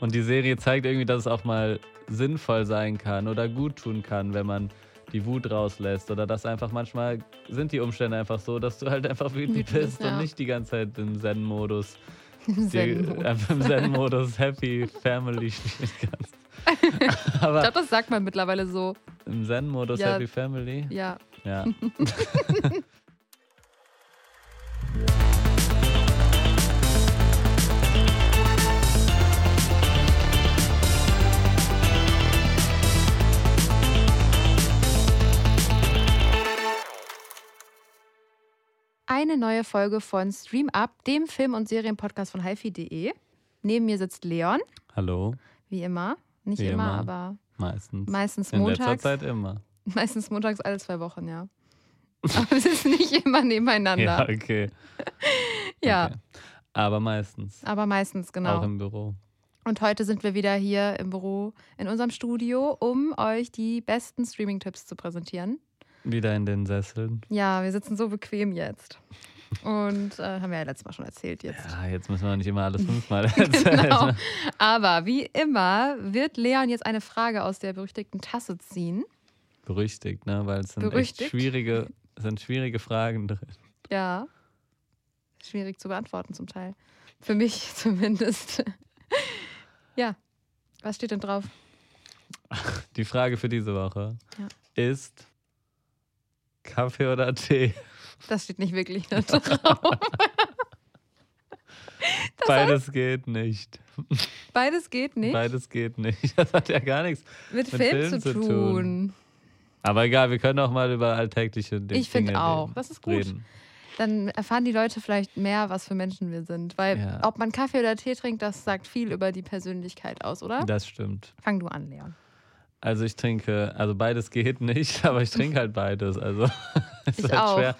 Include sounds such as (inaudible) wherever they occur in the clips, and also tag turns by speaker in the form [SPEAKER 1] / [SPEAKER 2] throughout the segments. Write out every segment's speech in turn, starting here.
[SPEAKER 1] Und die Serie zeigt irgendwie, dass es auch mal sinnvoll sein kann oder gut tun kann, wenn man die Wut rauslässt. Oder dass einfach manchmal sind die Umstände einfach so, dass du halt einfach wütend bist
[SPEAKER 2] Ja.
[SPEAKER 1] und nicht die ganze Zeit im Zen-Modus. (laughs)
[SPEAKER 2] Zen-Modus.
[SPEAKER 1] Einfach im Zen-Modus Happy Family spielen kannst. (laughs)
[SPEAKER 2] Ich
[SPEAKER 1] Aber
[SPEAKER 2] glaube, das sagt man mittlerweile so.
[SPEAKER 1] im Zen-Modus
[SPEAKER 2] Ja.
[SPEAKER 1] Happy Family?
[SPEAKER 2] Ja.
[SPEAKER 1] Ja. (laughs)
[SPEAKER 2] Eine neue Folge von Stream Up, dem Film- und Serienpodcast von hifi.de. Neben mir sitzt Leon,
[SPEAKER 1] Hallo?
[SPEAKER 2] wie immer. Nicht
[SPEAKER 1] Wie
[SPEAKER 2] immer,
[SPEAKER 1] immer.
[SPEAKER 2] aber
[SPEAKER 1] Meistens.
[SPEAKER 2] meistens
[SPEAKER 1] In letzter
[SPEAKER 2] montags.
[SPEAKER 1] Zeit immer. (laughs)
[SPEAKER 2] Meistens montags alle zwei Wochen, ja. Aber es ist nicht immer nebeneinander.
[SPEAKER 1] Ja, (laughs)
[SPEAKER 2] Ja,
[SPEAKER 1] okay. okay. Aber meistens.
[SPEAKER 2] aber meistens, genau.
[SPEAKER 1] Auch im Büro.
[SPEAKER 2] Und heute sind wir wieder hier im Büro in unserem Studio, um euch die besten Streaming-Tipps zu präsentieren.
[SPEAKER 1] Wieder in den Sesseln.
[SPEAKER 2] Ja, wir sitzen so bequem jetzt. Und äh, haben wir ja letztes Mal schon erzählt jetzt.
[SPEAKER 1] Ja, jetzt müssen wir nicht immer alles (laughs) fünfmal erzählen.
[SPEAKER 2] Genau. Aber wie immer wird Leon jetzt eine Frage aus der berüchtigten Tasse ziehen.
[SPEAKER 1] Berüchtigt, ne? Weil es sind echt schwierige, sind schwierige Fragen drin.
[SPEAKER 2] Ja. Schwierig zu beantworten zum Teil. Für mich (laughs) zumindest. ja. Was steht denn drauf?
[SPEAKER 1] Die Frage für diese Woche
[SPEAKER 2] Ja.
[SPEAKER 1] ist Kaffee oder Tee?
[SPEAKER 2] Das steht nicht wirklich da drauf. (laughs)
[SPEAKER 1] Beides geht nicht.
[SPEAKER 2] Beides geht nicht.
[SPEAKER 1] Beides geht nicht. (laughs) Das hat ja gar nichts.
[SPEAKER 2] mit,
[SPEAKER 1] mit
[SPEAKER 2] Film,
[SPEAKER 1] Film
[SPEAKER 2] zu tun.
[SPEAKER 1] tun. Aber egal, wir können auch mal über alltägliche Dinge
[SPEAKER 2] Ich finde auch.
[SPEAKER 1] reden-
[SPEAKER 2] Das ist gut.
[SPEAKER 1] Reden.
[SPEAKER 2] Dann erfahren die Leute vielleicht mehr, was für Menschen wir sind. Weil
[SPEAKER 1] Ja.
[SPEAKER 2] ob man Kaffee oder Tee trinkt, das sagt viel über die Persönlichkeit aus, oder?
[SPEAKER 1] Das stimmt.
[SPEAKER 2] Fang du an, Leon.
[SPEAKER 1] Also ich trinke, also beides geht nicht, (laughs) aber ich trinke halt beides. Also (laughs) ist
[SPEAKER 2] Ich
[SPEAKER 1] halt
[SPEAKER 2] auch.
[SPEAKER 1] schwer.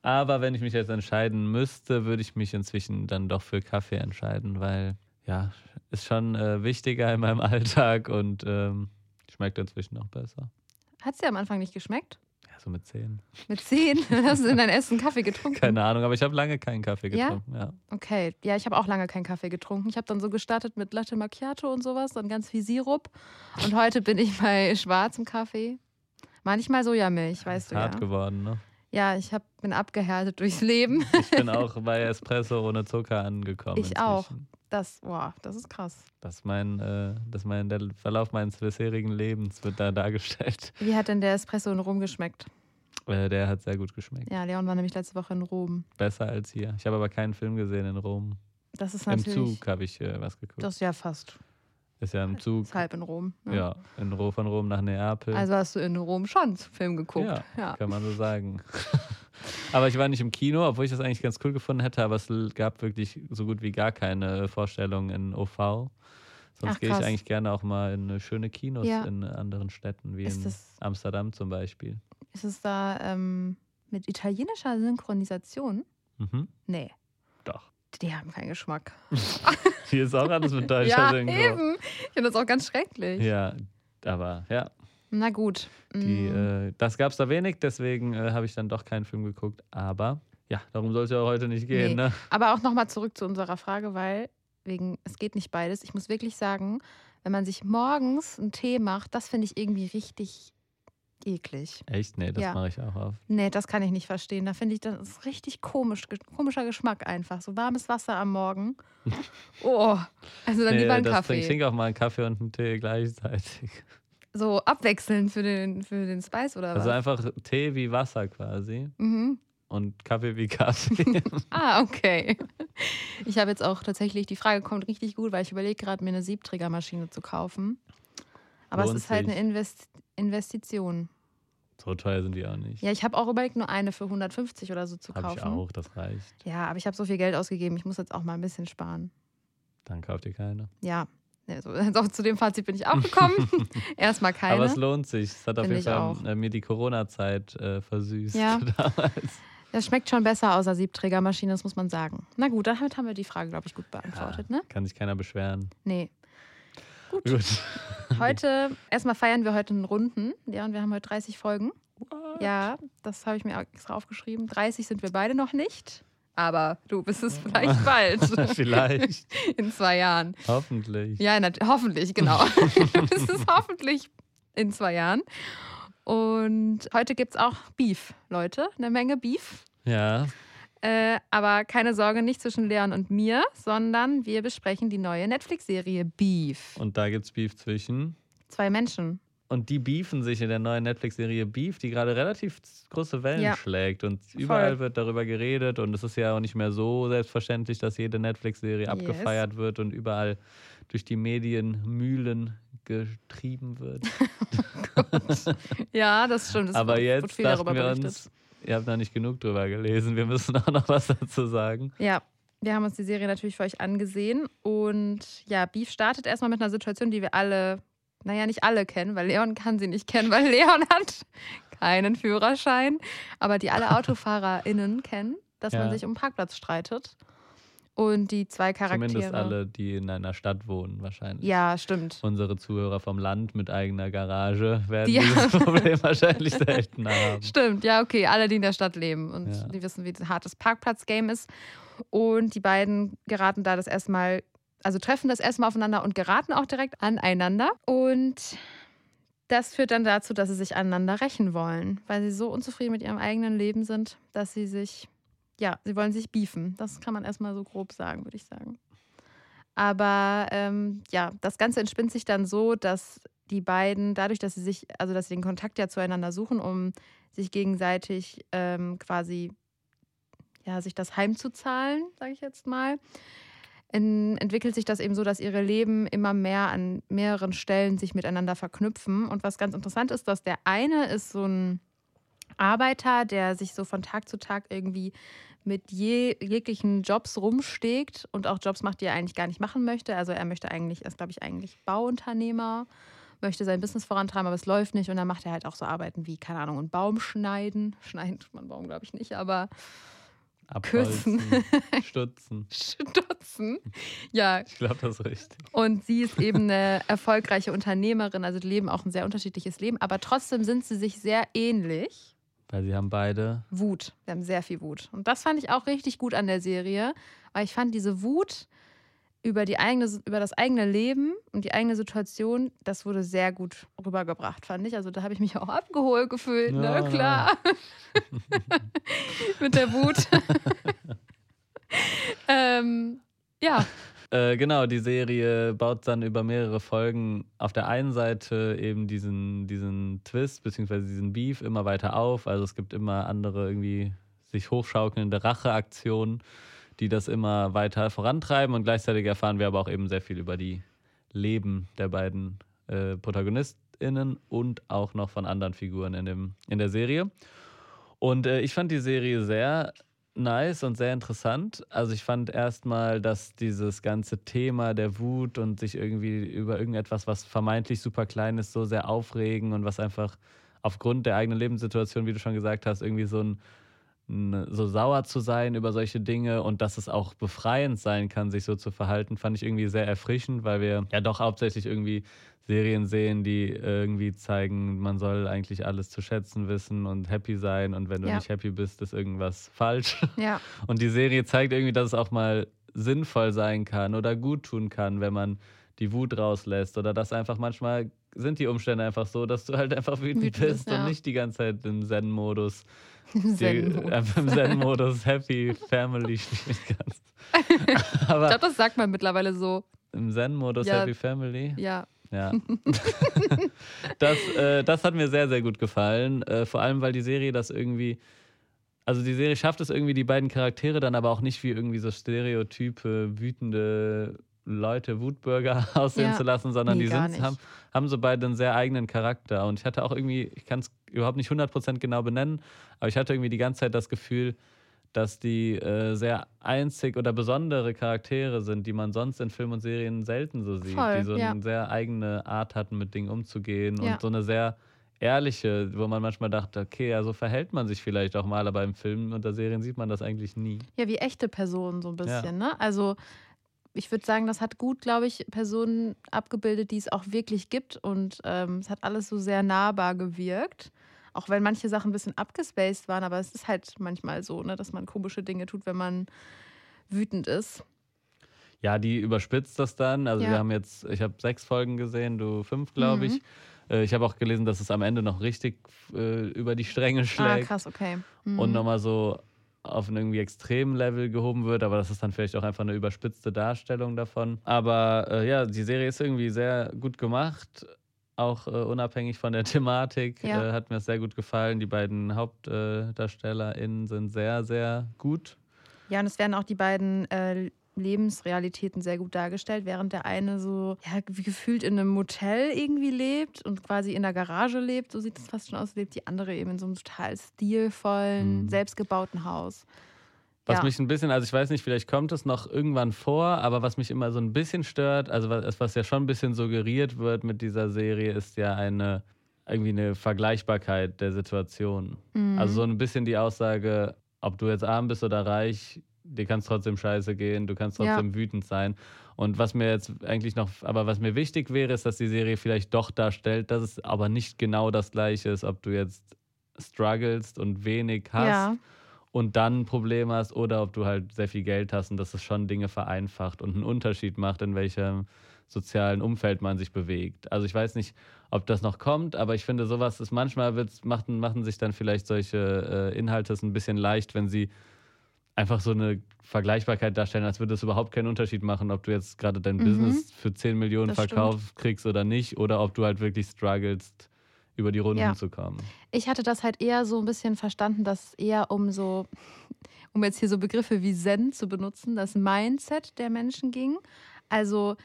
[SPEAKER 1] Aber wenn ich mich jetzt entscheiden müsste, würde ich mich inzwischen dann doch für Kaffee entscheiden, weil ja, ist schon äh, wichtiger in meinem (laughs) Alltag und ähm, schmeckt inzwischen auch besser.
[SPEAKER 2] Hat es dir am Anfang nicht geschmeckt?
[SPEAKER 1] Ja, so mit zehn.
[SPEAKER 2] Mit zehn (laughs) hast du in dein Essen Kaffee getrunken?
[SPEAKER 1] Keine Ahnung, aber ich habe lange keinen Kaffee
[SPEAKER 2] Ja?
[SPEAKER 1] getrunken. Ja.
[SPEAKER 2] Okay, ja, ich habe auch lange keinen Kaffee getrunken. Ich habe dann so gestartet mit Latte Macchiato und sowas, dann ganz viel Sirup. Und heute bin ich bei schwarzem Kaffee. Manchmal Sojamilch, weißt du
[SPEAKER 1] Hart
[SPEAKER 2] ja.
[SPEAKER 1] geworden, ne?
[SPEAKER 2] Ja, ich hab, bin abgehärtet durchs Leben.
[SPEAKER 1] Ich bin (laughs) auch bei Espresso ohne Zucker angekommen.
[SPEAKER 2] Ich auch. Das, boah, das ist krass.
[SPEAKER 1] Das mein, äh, das mein, der Verlauf meines bisherigen Lebens wird da dargestellt. (laughs)
[SPEAKER 2] Wie hat denn der Espresso in Rom geschmeckt?
[SPEAKER 1] Äh, der hat sehr gut geschmeckt.
[SPEAKER 2] Ja, Leon war nämlich letzte Woche in Rom.
[SPEAKER 1] Besser als hier. Ich habe aber keinen Film gesehen in Rom.
[SPEAKER 2] Das ist
[SPEAKER 1] Im
[SPEAKER 2] natürlich.
[SPEAKER 1] Zug habe ich äh, was geguckt.
[SPEAKER 2] Das ist ja fast.
[SPEAKER 1] Ist ja im Zug.
[SPEAKER 2] Ist halb in Rom. ne?
[SPEAKER 1] Ja, in Ro von Rom nach Neapel.
[SPEAKER 2] Also hast du in Rom schon Film geguckt.
[SPEAKER 1] ja,
[SPEAKER 2] ja.
[SPEAKER 1] kann man so sagen. (laughs) aber ich war nicht im Kino, obwohl ich das eigentlich ganz cool gefunden hätte, aber es gab wirklich so gut wie gar keine Vorstellung in OV. Sonst gehe ich eigentlich gerne auch mal in schöne Kinos
[SPEAKER 2] Ja.
[SPEAKER 1] in anderen Städten, wie
[SPEAKER 2] Ist
[SPEAKER 1] in
[SPEAKER 2] das-
[SPEAKER 1] Amsterdam zum Beispiel.
[SPEAKER 2] Ist es da ähm, mit italienischer Synchronisation?
[SPEAKER 1] Mhm.
[SPEAKER 2] Nee,
[SPEAKER 1] Doch.
[SPEAKER 2] die haben keinen Geschmack. (laughs)
[SPEAKER 1] Hier ist auch alles mit (laughs) deutscher
[SPEAKER 2] ja,
[SPEAKER 1] Synchro.
[SPEAKER 2] eben. Ich finde das auch ganz schrecklich.
[SPEAKER 1] Ja, aber ja,
[SPEAKER 2] Na gut.
[SPEAKER 1] die,
[SPEAKER 2] Mm,
[SPEAKER 1] äh, das gab es da wenig, deswegen äh, habe ich dann doch keinen Film geguckt. Aber ja, darum soll es ja heute nicht gehen.
[SPEAKER 2] Nee.
[SPEAKER 1] Ne?
[SPEAKER 2] Aber auch nochmal zurück zu unserer Frage, weil wegen, es geht nicht beides. Ich muss wirklich sagen, wenn man sich morgens einen Tee macht, das finde ich irgendwie richtig eklig.
[SPEAKER 1] Echt? Nee, das
[SPEAKER 2] Ja.
[SPEAKER 1] mache ich auch auf.
[SPEAKER 2] Nee, das kann ich nicht verstehen. Da finde ich, das ist richtig komisch, komischer Geschmack einfach. So warmes Wasser am Morgen. (laughs) Oh, also dann
[SPEAKER 1] Nee,
[SPEAKER 2] lieber einen
[SPEAKER 1] das
[SPEAKER 2] Kaffee.
[SPEAKER 1] Ich trinke auch mal einen Kaffee und einen Tee gleichzeitig.
[SPEAKER 2] So abwechselnd für den, für den Spice oder
[SPEAKER 1] Also
[SPEAKER 2] was?
[SPEAKER 1] einfach Tee wie Wasser quasi
[SPEAKER 2] Mhm.
[SPEAKER 1] und Kaffee wie Kaffee. (laughs)
[SPEAKER 2] Ah, okay. Ich habe jetzt auch tatsächlich, die Frage kommt richtig gut, weil ich überlege gerade, mir eine Siebträgermaschine zu kaufen. Aber
[SPEAKER 1] Lohnt
[SPEAKER 2] es ist halt
[SPEAKER 1] sich.
[SPEAKER 2] eine Invest Investition.
[SPEAKER 1] so teuer sind die auch nicht.
[SPEAKER 2] Ja, ich habe auch überlegt, nur eine für 150 oder so zu
[SPEAKER 1] Habe
[SPEAKER 2] kaufen.
[SPEAKER 1] ich auch, das reicht.
[SPEAKER 2] Ja, aber ich habe so viel Geld ausgegeben, ich muss jetzt auch mal ein bisschen sparen.
[SPEAKER 1] Dann kauft ihr keine.
[SPEAKER 2] Ja, also, (laughs) zu dem Fazit bin ich auch gekommen. (laughs) Erstmal keine.
[SPEAKER 1] Aber es lohnt sich. Es hat auf jeden Fall
[SPEAKER 2] auch.
[SPEAKER 1] äh, mir die Corona-Zeit äh, versüßt
[SPEAKER 2] Ja. (laughs)
[SPEAKER 1] damals.
[SPEAKER 2] Das schmeckt schon besser außer Siebträgermaschine, das muss man sagen. Na gut, damit haben wir die Frage, glaube ich, gut beantwortet, ne?
[SPEAKER 1] Kann sich keiner beschweren.
[SPEAKER 2] Nee.
[SPEAKER 1] Gut.
[SPEAKER 2] Heute, erstmal feiern wir heute einen Runden. Ja, und wir haben heute 30 Folgen. Ja, das habe ich mir extra aufgeschrieben. 30 sind wir beide noch nicht. Aber du bist es (laughs) vielleicht bald. (laughs)
[SPEAKER 1] Vielleicht.
[SPEAKER 2] In zwei Jahren.
[SPEAKER 1] Hoffentlich.
[SPEAKER 2] Ja, hoffentlich, genau. du (laughs) bist es hoffentlich in zwei Jahren. Und heute gibt es auch Beef, Leute. Eine Menge Beef.
[SPEAKER 1] Ja.
[SPEAKER 2] Äh, aber keine Sorge, nicht zwischen Leon und mir, sondern wir besprechen die neue Netflix-Serie Beef.
[SPEAKER 1] Und da gibt's Beef zwischen.
[SPEAKER 2] Zwei Menschen.
[SPEAKER 1] Und die beefen sich in der neuen Netflix-Serie Beef, die gerade relativ große Wellen
[SPEAKER 2] Ja.
[SPEAKER 1] schlägt. Und überall wird darüber geredet. Und es ist ja auch nicht mehr so selbstverständlich, dass jede Netflix-Serie
[SPEAKER 2] Yes.
[SPEAKER 1] abgefeiert wird und überall durch die Medienmühlen getrieben wird. (laughs)
[SPEAKER 2] Ja, das stimmt. Es
[SPEAKER 1] Aber jetzt
[SPEAKER 2] viel
[SPEAKER 1] dachten
[SPEAKER 2] darüber
[SPEAKER 1] wir uns, ihr habt noch nicht genug drüber gelesen. Wir müssen (laughs) auch noch was dazu sagen.
[SPEAKER 2] Ja, wir haben uns die Serie natürlich für euch angesehen. Und ja, Beef startet erstmal mit einer Situation, die wir alle, naja, nicht alle kennen, weil Leon kann sie nicht kennen, weil (laughs) Leon hat keinen Führerschein. Aber die alle (laughs) AutofahrerInnen kennen, dass man
[SPEAKER 1] Ja.
[SPEAKER 2] sich um Parkplatz streitet. Und die zwei Charaktere.
[SPEAKER 1] Zumindest alle, die in einer Stadt wohnen, wahrscheinlich.
[SPEAKER 2] Ja, stimmt.
[SPEAKER 1] Unsere Zuhörer vom Land mit eigener Garage werden
[SPEAKER 2] Die
[SPEAKER 1] dieses (laughs) Problem wahrscheinlich selten haben.
[SPEAKER 2] Stimmt, ja, okay. Alle, die in der Stadt leben und
[SPEAKER 1] Ja.
[SPEAKER 2] die wissen, wie hart das Parkplatz-Game ist. Und die beiden geraten da das erstmal, also treffen das erstmal aufeinander und geraten auch direkt aneinander. Und das führt dann dazu, dass sie sich aneinander rächen wollen, weil sie so unzufrieden mit ihrem eigenen Leben sind, dass sie sich, ja, sie wollen sich beefen. Das kann man erstmal so grob sagen, würde ich sagen. Aber ähm, ja, das Ganze entspinnt sich dann so, dass die beiden, dadurch, dass sie sich, also dass sie den Kontakt ja zueinander suchen, um sich gegenseitig ähm, quasi, ja, sich das heimzuzahlen, sage ich jetzt mal, en entwickelt sich das eben so, dass ihre Leben immer mehr an mehreren Stellen sich miteinander verknüpfen. Und was ganz interessant ist, dass der eine ist so ein Arbeiter, der sich so von Tag zu Tag irgendwie mit je, jeglichen Jobs rumstegt und auch Jobs macht, die er eigentlich gar nicht machen möchte. Also er möchte eigentlich, er ist glaube ich eigentlich Bauunternehmer, möchte sein Business vorantreiben, aber es läuft nicht und dann macht er halt auch so Arbeiten wie, keine Ahnung, einen Baum schneiden. (laughs) Schneiden tut man Baum, glaube ich, nicht, aber Küssen.
[SPEAKER 1] Abholzen, (laughs) Stutzen.
[SPEAKER 2] stutzen. Ja,
[SPEAKER 1] Ich glaube, das ist richtig.
[SPEAKER 2] und sie ist eben eine erfolgreiche Unternehmerin, also die leben auch ein sehr unterschiedliches Leben, aber trotzdem sind sie sich sehr ähnlich.
[SPEAKER 1] Weil sie haben beide.
[SPEAKER 2] Wut. Wir haben sehr viel Wut. Und das fand ich auch richtig gut an der Serie, weil ich fand diese Wut über, die eigene, über das eigene Leben und die eigene Situation, das wurde sehr gut rübergebracht, fand ich. Also da habe ich mich auch abgeholt gefühlt,
[SPEAKER 1] Ja,
[SPEAKER 2] ne? Klar. (laughs) Mit der Wut. (laughs) ähm, ja,
[SPEAKER 1] Äh, genau, die Serie baut dann über mehrere Folgen auf der einen Seite eben diesen, diesen Twist beziehungsweise diesen Beef immer weiter auf. Also es gibt immer andere irgendwie sich hochschaukelnde Racheaktionen, die das immer weiter vorantreiben und gleichzeitig erfahren wir aber auch eben sehr viel über die Leben der beiden äh, ProtagonistInnen und auch noch von anderen Figuren in, dem, in der Serie. Und äh, ich fand die Serie sehr nice und sehr interessant. Also ich fand erstmal, dass dieses ganze Thema der Wut und sich irgendwie über irgendetwas, was vermeintlich super klein ist, so sehr aufregen und was einfach aufgrund der eigenen Lebenssituation, wie du schon gesagt hast, irgendwie so ein so sauer zu sein über solche Dinge und dass es auch befreiend sein kann, sich so zu verhalten, fand ich irgendwie sehr erfrischend, weil wir ja doch hauptsächlich irgendwie Serien sehen, die irgendwie zeigen, man soll eigentlich alles zu schätzen wissen und happy sein und wenn du
[SPEAKER 2] Ja.
[SPEAKER 1] nicht happy bist, ist irgendwas falsch. (laughs)
[SPEAKER 2] ja,
[SPEAKER 1] Und die Serie zeigt irgendwie, dass es auch mal sinnvoll sein kann oder gut tun kann, wenn man die Wut rauslässt oder dass einfach manchmal sind die Umstände einfach so, dass du halt einfach wütend,
[SPEAKER 2] Wütend
[SPEAKER 1] bist
[SPEAKER 2] bist, ja.
[SPEAKER 1] und nicht die ganze Zeit im Zen-Modus
[SPEAKER 2] im Zen-Modus.
[SPEAKER 1] einfach im Zen-Modus Happy Family spielen kannst. (laughs)
[SPEAKER 2] Ich
[SPEAKER 1] Aber
[SPEAKER 2] glaube, das sagt man mittlerweile so.
[SPEAKER 1] im Zen-Modus
[SPEAKER 2] Ja.
[SPEAKER 1] Happy Family,
[SPEAKER 2] Ja,
[SPEAKER 1] ja. (laughs) das, äh, das hat mir sehr, sehr gut gefallen. Äh, vor allem, weil die Serie das irgendwie. Also die Serie schafft es irgendwie, die beiden Charaktere dann aber auch nicht wie irgendwie so stereotype, wütende Leute, Wutbürger (laughs) aussehen
[SPEAKER 2] Ja.
[SPEAKER 1] zu lassen, sondern
[SPEAKER 2] Nee,
[SPEAKER 1] die sind, haben, haben so beide einen sehr eigenen Charakter. Und ich hatte auch irgendwie, ich kann es überhaupt nicht 100% genau benennen, aber ich hatte irgendwie die ganze Zeit das Gefühl, dass die äh, sehr einzig oder besondere Charaktere sind, die man sonst in Filmen und Serien selten so sieht,
[SPEAKER 2] Voll,
[SPEAKER 1] die so
[SPEAKER 2] ja.
[SPEAKER 1] eine sehr eigene Art hatten, mit Dingen umzugehen
[SPEAKER 2] Ja.
[SPEAKER 1] und so eine sehr ehrliche, wo man manchmal dachte, okay, ja, so verhält man sich vielleicht auch mal, aber im Film und der Serien sieht man das eigentlich nie.
[SPEAKER 2] Ja, wie echte Personen so ein
[SPEAKER 1] Ja.
[SPEAKER 2] bisschen, ne? Also ich würde sagen, das hat gut, glaube ich, Personen abgebildet, die es auch wirklich gibt. Und ähm, es hat alles so sehr nahbar gewirkt. Auch wenn manche Sachen ein bisschen abgespaced waren, aber es ist halt manchmal so, ne, dass man komische Dinge tut, wenn man wütend ist.
[SPEAKER 1] Ja, die überspitzt das dann. Also
[SPEAKER 2] Ja.
[SPEAKER 1] wir haben jetzt, ich habe sechs Folgen gesehen, du fünf, glaube
[SPEAKER 2] Mhm.
[SPEAKER 1] ich. Äh, Ich habe auch gelesen, dass es am Ende noch richtig äh, über die Stränge
[SPEAKER 2] Ah,
[SPEAKER 1] schlägt
[SPEAKER 2] krass, okay. Mhm.
[SPEAKER 1] und nochmal so auf ein irgendwie extremen Level gehoben wird, aber das ist dann vielleicht auch einfach eine überspitzte Darstellung davon. Aber äh, ja, die Serie ist irgendwie sehr gut gemacht, auch äh, unabhängig von der (laughs) Thematik.
[SPEAKER 2] Ja.
[SPEAKER 1] Äh, hat mir das sehr gut gefallen. Die beiden HauptdarstellerInnen sind sehr, sehr gut.
[SPEAKER 2] Ja, und es werden auch die beiden äh, Lebensrealitäten sehr gut dargestellt, während der eine so ja, wie gefühlt in einem Motel irgendwie lebt und quasi in der Garage lebt, so sieht es fast schon aus, lebt die andere eben in so einem total stilvollen,
[SPEAKER 1] Mhm.
[SPEAKER 2] selbstgebauten Haus.
[SPEAKER 1] Was
[SPEAKER 2] Ja.
[SPEAKER 1] mich ein bisschen, also ich weiß nicht, vielleicht kommt es noch irgendwann vor, aber was mich immer so ein bisschen stört, also was, was ja schon ein bisschen suggeriert wird mit dieser Serie, ist ja eine irgendwie eine Vergleichbarkeit der Situation.
[SPEAKER 2] Mhm.
[SPEAKER 1] Also so ein bisschen die Aussage, ob du jetzt arm bist oder reich, dir kann es trotzdem scheiße gehen, du kannst
[SPEAKER 2] Ja.
[SPEAKER 1] trotzdem wütend sein. Und was mir jetzt eigentlich noch, aber was mir wichtig wäre, ist, dass die Serie vielleicht doch darstellt, dass es aber nicht genau das gleiche ist, ob du jetzt strugglest und wenig hast
[SPEAKER 2] ja,
[SPEAKER 1] und dann ein Problem hast oder ob du halt sehr viel Geld hast und dass es schon Dinge vereinfacht und einen Unterschied macht, in welchem sozialen Umfeld man sich bewegt. Also ich weiß nicht, ob das noch kommt, aber ich finde, sowas ist manchmal wird's, machen, machen sich dann vielleicht solche äh, Inhalte es ein bisschen leicht, wenn sie einfach so eine Vergleichbarkeit darstellen, als würde es überhaupt keinen Unterschied machen, ob du jetzt gerade dein
[SPEAKER 2] Mhm.
[SPEAKER 1] Business für 10 Millionen verkauft kriegst oder nicht, oder ob du halt wirklich strugglest, über die Runden
[SPEAKER 2] Ja.
[SPEAKER 1] zu kommen.
[SPEAKER 2] ich hatte das halt eher so ein bisschen verstanden, dass eher um so, um jetzt hier so Begriffe wie Zen zu benutzen, das Mindset der Menschen ging. Also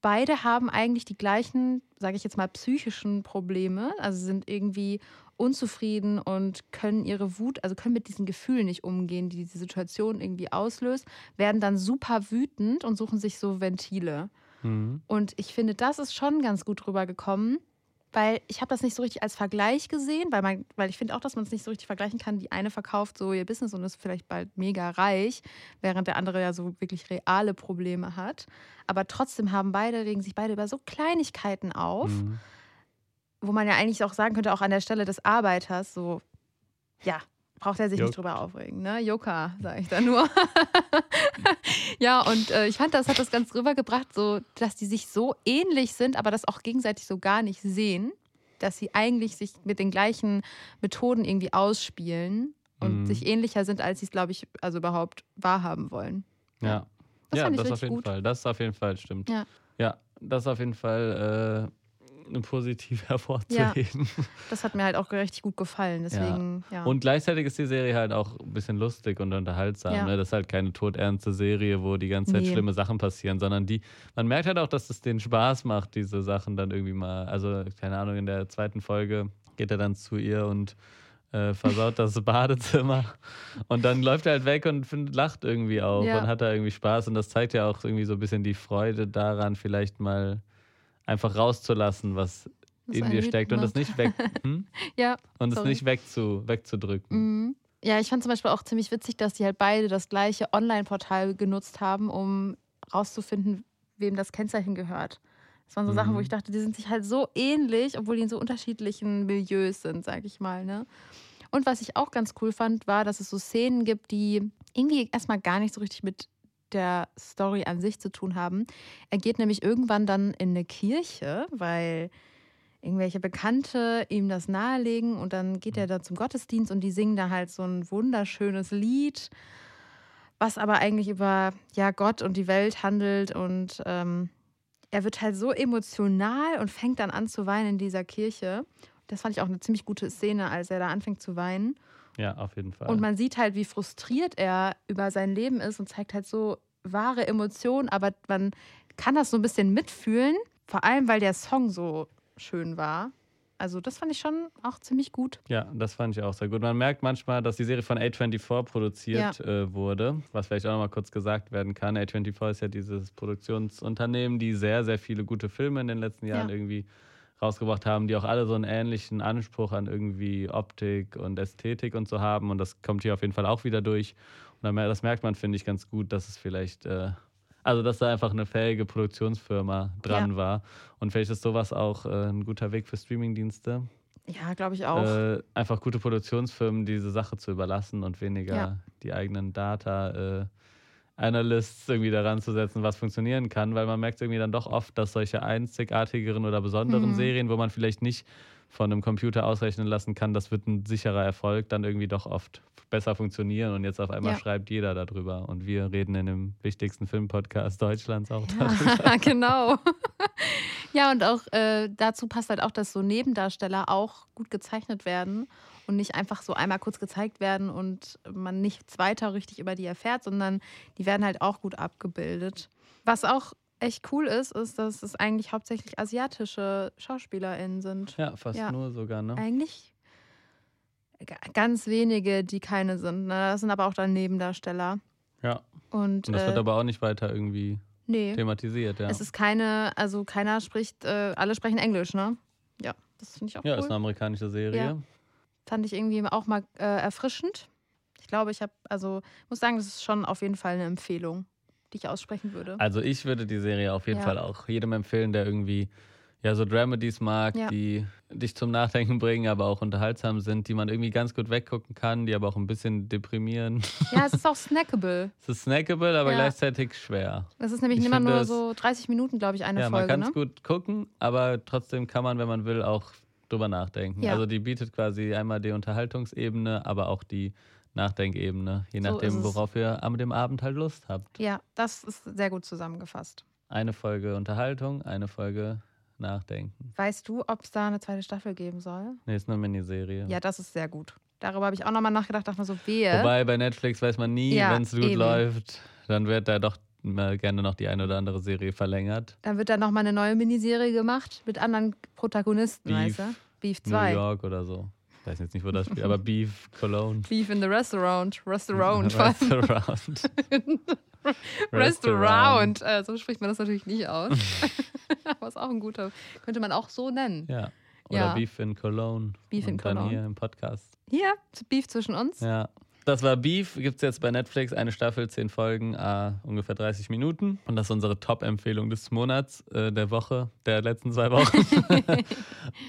[SPEAKER 2] beide haben eigentlich die gleichen, sage ich jetzt mal, psychischen Probleme. Also sind irgendwie unzufrieden und können ihre Wut, also können mit diesen Gefühlen nicht umgehen, die diese Situation irgendwie auslöst, werden dann super wütend und suchen sich so Ventile.
[SPEAKER 1] Mhm.
[SPEAKER 2] Und ich finde, das ist schon ganz gut rübergekommen, weil ich habe das nicht so richtig als Vergleich gesehen, weil, man, weil ich finde auch, dass man es nicht so richtig vergleichen kann. Die eine verkauft so ihr Business und ist vielleicht bald mega reich, während der andere ja so wirklich reale Probleme hat. Aber trotzdem haben beide, regen sich beide über so Kleinigkeiten auf,
[SPEAKER 1] Mhm.
[SPEAKER 2] wo man ja eigentlich auch sagen könnte, auch an der Stelle des Arbeiters, so, ja, braucht er sich
[SPEAKER 1] Juckt.
[SPEAKER 2] nicht drüber aufregen, ne? Joker, sage ich da nur. (laughs) ja, und äh, ich fand, das hat das ganz rübergebracht, so, dass die sich so ähnlich sind, aber das auch gegenseitig so gar nicht sehen, dass sie eigentlich sich mit den gleichen Methoden irgendwie ausspielen und
[SPEAKER 1] Mhm.
[SPEAKER 2] sich ähnlicher sind, als sie es, glaube ich, also überhaupt wahrhaben wollen.
[SPEAKER 1] Ja.
[SPEAKER 2] Das
[SPEAKER 1] ja, das auf jeden
[SPEAKER 2] gut.
[SPEAKER 1] Fall. Das auf jeden Fall stimmt.
[SPEAKER 2] Ja.
[SPEAKER 1] Ja, das auf jeden Fall äh, positiv (laughs) hervorzuheben.
[SPEAKER 2] Das hat mir halt auch richtig gut gefallen, deswegen, ja.
[SPEAKER 1] Und gleichzeitig ist die Serie halt auch ein bisschen lustig und unterhaltsam.
[SPEAKER 2] Ja.
[SPEAKER 1] Ne? Das ist halt keine todernste Serie, wo die ganze Zeit
[SPEAKER 2] Nee.
[SPEAKER 1] schlimme Sachen passieren, sondern die, man merkt halt auch, dass es denen Spaß macht, diese Sachen dann irgendwie mal. Also, keine Ahnung, in der zweiten Folge geht er dann zu ihr und äh, versaut das (laughs) Badezimmer. Und dann läuft er halt weg und find, lacht irgendwie auch
[SPEAKER 2] Ja.
[SPEAKER 1] und hat da irgendwie Spaß. Und das zeigt ja auch irgendwie so ein bisschen die Freude daran, vielleicht mal einfach rauszulassen, was
[SPEAKER 2] Was
[SPEAKER 1] in dir steckt und es nicht weg (laughs) hm?
[SPEAKER 2] ja,
[SPEAKER 1] und es nicht wegzu, wegzudrücken.
[SPEAKER 2] Mhm. Ja, ich fand zum Beispiel auch ziemlich witzig, dass die halt beide das gleiche Online-Portal genutzt haben, um rauszufinden, wem das Kennzeichen gehört. Das waren so Sachen, wo
[SPEAKER 1] Mhm.
[SPEAKER 2] ich dachte, die sind sich halt so ähnlich, obwohl die in so unterschiedlichen Milieus sind, sag ich mal. Ne? Und was ich auch ganz cool fand, war, dass es so Szenen gibt, die irgendwie erstmal gar nicht so richtig mit der Story an sich zu tun haben. Er geht nämlich irgendwann dann in eine Kirche, weil irgendwelche Bekannte ihm das nahelegen und dann geht er da zum Gottesdienst und die singen da halt so ein wunderschönes Lied, was aber eigentlich über ja, Gott und die Welt handelt und ähm, er wird halt so emotional und fängt dann an zu weinen in dieser Kirche. Das fand ich auch eine ziemlich gute Szene, als er da anfängt zu weinen.
[SPEAKER 1] Ja, auf jeden Fall.
[SPEAKER 2] Und man sieht halt, wie frustriert er über sein Leben ist und zeigt halt so wahre Emotionen, aber man kann das so ein bisschen mitfühlen, vor allem weil der Song so schön war. Also das fand ich schon auch ziemlich gut.
[SPEAKER 1] ja, das fand ich auch sehr gut. Man merkt manchmal, dass die Serie von A24 produziert äh, wurde, was vielleicht auch nochmal kurz gesagt werden kann. A24 ist ja dieses Produktionsunternehmen, die sehr, sehr viele gute Filme in den letzten Jahren
[SPEAKER 2] Ja.
[SPEAKER 1] irgendwie rausgebracht haben, die auch alle so einen ähnlichen Anspruch an irgendwie Optik und Ästhetik und so haben. Und das kommt hier auf jeden Fall auch wieder durch. Und das merkt man, finde ich, ganz gut, dass es vielleicht, äh, also dass da einfach eine fähige Produktionsfirma dran
[SPEAKER 2] Ja.
[SPEAKER 1] war. Und vielleicht ist sowas auch äh, ein guter Weg für Streamingdienste.
[SPEAKER 2] Ja, glaube ich auch.
[SPEAKER 1] Äh, einfach gute Produktionsfirmen diese Sache zu überlassen und weniger
[SPEAKER 2] Ja.
[SPEAKER 1] die eigenen Data äh, Analysts irgendwie daran zu setzen, was funktionieren kann, weil man merkt irgendwie dann doch oft, dass solche einzigartigeren oder besonderen
[SPEAKER 2] Mhm.
[SPEAKER 1] Serien, wo man vielleicht nicht von einem Computer ausrechnen lassen kann, das wird ein sicherer Erfolg, dann irgendwie doch oft besser funktionieren und jetzt auf einmal
[SPEAKER 2] Ja.
[SPEAKER 1] schreibt jeder darüber und wir reden in dem wichtigsten Filmpodcast Deutschlands auch darüber.
[SPEAKER 2] Ja, (laughs) genau. (laughs) ja, und auch äh, dazu passt halt auch, dass so Nebendarsteller auch gut gezeichnet werden und nicht einfach so einmal kurz gezeigt werden und man nichts weiter richtig über die erfährt, sondern die werden halt auch gut abgebildet. Was auch echt cool ist, ist, dass es eigentlich hauptsächlich asiatische SchauspielerInnen sind.
[SPEAKER 1] Ja, fast
[SPEAKER 2] Ja.
[SPEAKER 1] nur sogar, ne?
[SPEAKER 2] Eigentlich ganz wenige, die keine sind. Ne? Das sind aber auch dann Nebendarsteller.
[SPEAKER 1] Ja.
[SPEAKER 2] Und,
[SPEAKER 1] Und das
[SPEAKER 2] äh,
[SPEAKER 1] wird aber auch nicht weiter irgendwie
[SPEAKER 2] nee.
[SPEAKER 1] thematisiert, ja.
[SPEAKER 2] Es ist keine, also keiner spricht, äh, alle sprechen Englisch, ne? Ja, das finde ich auch
[SPEAKER 1] Ja,
[SPEAKER 2] cool.
[SPEAKER 1] ist eine amerikanische Serie.
[SPEAKER 2] Ja. Fand ich irgendwie auch mal äh, erfrischend. Ich glaube, ich habe, also muss sagen, das ist schon auf jeden Fall eine Empfehlung, die ich aussprechen würde.
[SPEAKER 1] Also ich würde die Serie auf jeden
[SPEAKER 2] Ja.
[SPEAKER 1] Fall auch jedem empfehlen, der irgendwie ja so Dramedies mag,
[SPEAKER 2] Ja.
[SPEAKER 1] die dich zum Nachdenken bringen, aber auch unterhaltsam sind, die man irgendwie ganz gut weggucken kann, die aber auch ein bisschen deprimieren.
[SPEAKER 2] Ja, es ist auch (laughs) snackable.
[SPEAKER 1] es ist snackable, aber
[SPEAKER 2] Ja.
[SPEAKER 1] gleichzeitig schwer.
[SPEAKER 2] Das ist nämlich
[SPEAKER 1] Ich
[SPEAKER 2] immer nur so 30 Minuten, glaube ich, eine
[SPEAKER 1] ja, man
[SPEAKER 2] Folge,
[SPEAKER 1] kann es
[SPEAKER 2] ne?
[SPEAKER 1] gut gucken, aber trotzdem kann man, wenn man will, auch drüber nachdenken. Also die bietet quasi einmal die Unterhaltungsebene, aber auch die Nachdenkebene, je
[SPEAKER 2] So
[SPEAKER 1] nachdem, worauf ihr am dem Abend halt Lust habt.
[SPEAKER 2] Ja, das ist sehr gut zusammengefasst.
[SPEAKER 1] Eine Folge Unterhaltung, eine Folge Nachdenken.
[SPEAKER 2] Weißt du, ob es da eine zweite Staffel geben soll?
[SPEAKER 1] Nee, ist eine Miniserie.
[SPEAKER 2] Ja, das ist sehr gut. Darüber habe ich auch nochmal nachgedacht, dachte mir so, wehe.
[SPEAKER 1] Wobei bei Netflix weiß man nie,
[SPEAKER 2] Ja,
[SPEAKER 1] wenn es gut
[SPEAKER 2] eben.
[SPEAKER 1] läuft, dann wird da doch gerne noch die eine oder andere Serie verlängert.
[SPEAKER 2] Dann wird da nochmal eine neue Miniserie gemacht mit anderen Protagonisten,
[SPEAKER 1] Beef,
[SPEAKER 2] weißt du? Beef
[SPEAKER 1] New
[SPEAKER 2] 2.
[SPEAKER 1] York oder so. Ich weiß jetzt nicht, wo das spielt, (laughs) aber Beef, Cologne.
[SPEAKER 2] Beef in the Restaurant. Restaurant. (laughs) (laughs)
[SPEAKER 1] Restaurant.
[SPEAKER 2] Restaurant. Äh, so spricht man das natürlich nicht aus. Aber ist auch ein guter. Könnte man auch so nennen.
[SPEAKER 1] Ja. Oder
[SPEAKER 2] Ja.
[SPEAKER 1] Beef in Cologne.
[SPEAKER 2] Beef in
[SPEAKER 1] Und dann
[SPEAKER 2] Cologne.
[SPEAKER 1] hier im Podcast.
[SPEAKER 2] Hier, Beef zwischen uns.
[SPEAKER 1] Ja. Das war Beef, gibt es jetzt bei Netflix eine Staffel, zehn Folgen, äh, ungefähr 30 Minuten. Und das ist unsere Top-Empfehlung des Monats, äh, der Woche, der letzten zwei Wochen. (laughs)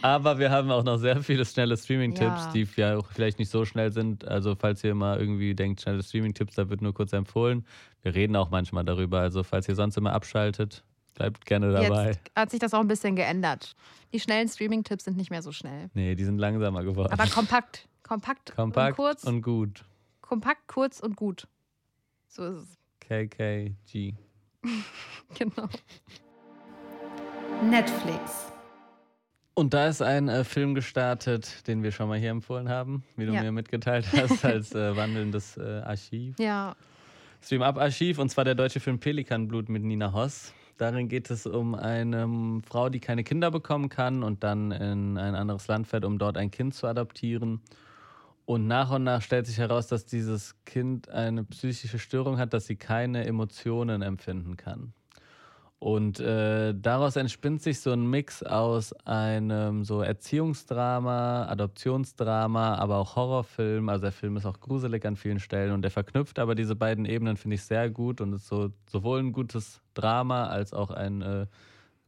[SPEAKER 1] Aber wir haben auch noch sehr viele schnelle Streaming-Tipps,
[SPEAKER 2] Ja.
[SPEAKER 1] die ja auch vielleicht nicht so schnell sind. Also falls ihr mal irgendwie denkt, schnelle Streaming-Tipps, da wird nur kurz empfohlen. Wir reden auch manchmal darüber. Also falls ihr sonst immer abschaltet, bleibt gerne dabei.
[SPEAKER 2] Jetzt hat sich das auch ein bisschen geändert. Die schnellen Streaming-Tipps sind nicht mehr so schnell.
[SPEAKER 1] Nee, die sind langsamer geworden.
[SPEAKER 2] Aber kompakt. Kompakt,
[SPEAKER 1] Kompakt
[SPEAKER 2] und kurz.
[SPEAKER 1] und gut.
[SPEAKER 2] Kompakt, kurz und gut. So ist es.
[SPEAKER 1] KKG. (laughs)
[SPEAKER 2] Genau. Netflix.
[SPEAKER 1] Und da ist ein äh, Film gestartet, den wir schon mal hier empfohlen haben, wie du
[SPEAKER 2] Ja.
[SPEAKER 1] mir mitgeteilt (laughs) hast, als äh, wandelndes äh, Archiv.
[SPEAKER 2] Ja,
[SPEAKER 1] Stream Up Archiv, und zwar der deutsche Film Pelikanblut mit Nina Hoss. Darin geht es um eine ähm, Frau, die keine Kinder bekommen kann und dann in ein anderes Land fährt, um dort ein Kind zu adoptieren. Und nach und nach stellt sich heraus, dass dieses Kind eine psychische Störung hat, dass sie keine Emotionen empfinden kann. Und äh, daraus entspinnt sich so ein Mix aus einem so Erziehungsdrama, Adoptionsdrama, aber auch Horrorfilm. Also der Film ist auch gruselig an vielen Stellen und der verknüpft aber diese beiden Ebenen, finde ich, sehr gut und ist so sowohl ein gutes Drama als auch ein äh,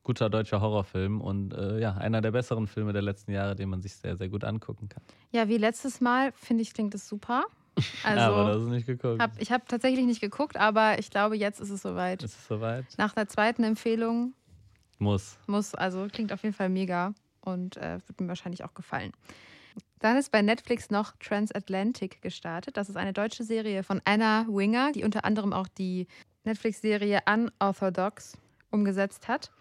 [SPEAKER 1] guter deutscher Horrorfilm und äh, ja, einer der besseren Filme der letzten Jahre, den man sich sehr, sehr gut angucken kann.
[SPEAKER 2] ja wie letztes Mal, finde ich, klingt es super. (laughs) Also,
[SPEAKER 1] aber das ist nicht geguckt.
[SPEAKER 2] hab, ich habe tatsächlich nicht geguckt, aber ich glaube, jetzt ist es soweit.
[SPEAKER 1] ist es soweit?
[SPEAKER 2] Nach der zweiten Empfehlung
[SPEAKER 1] Muss.
[SPEAKER 2] muss, also klingt auf jeden Fall mega und äh, wird mir wahrscheinlich auch gefallen. Dann ist bei Netflix noch Transatlantic gestartet. Das ist eine deutsche Serie von Anna Winger, die unter anderem auch die Netflix-Serie Unorthodox umgesetzt hat.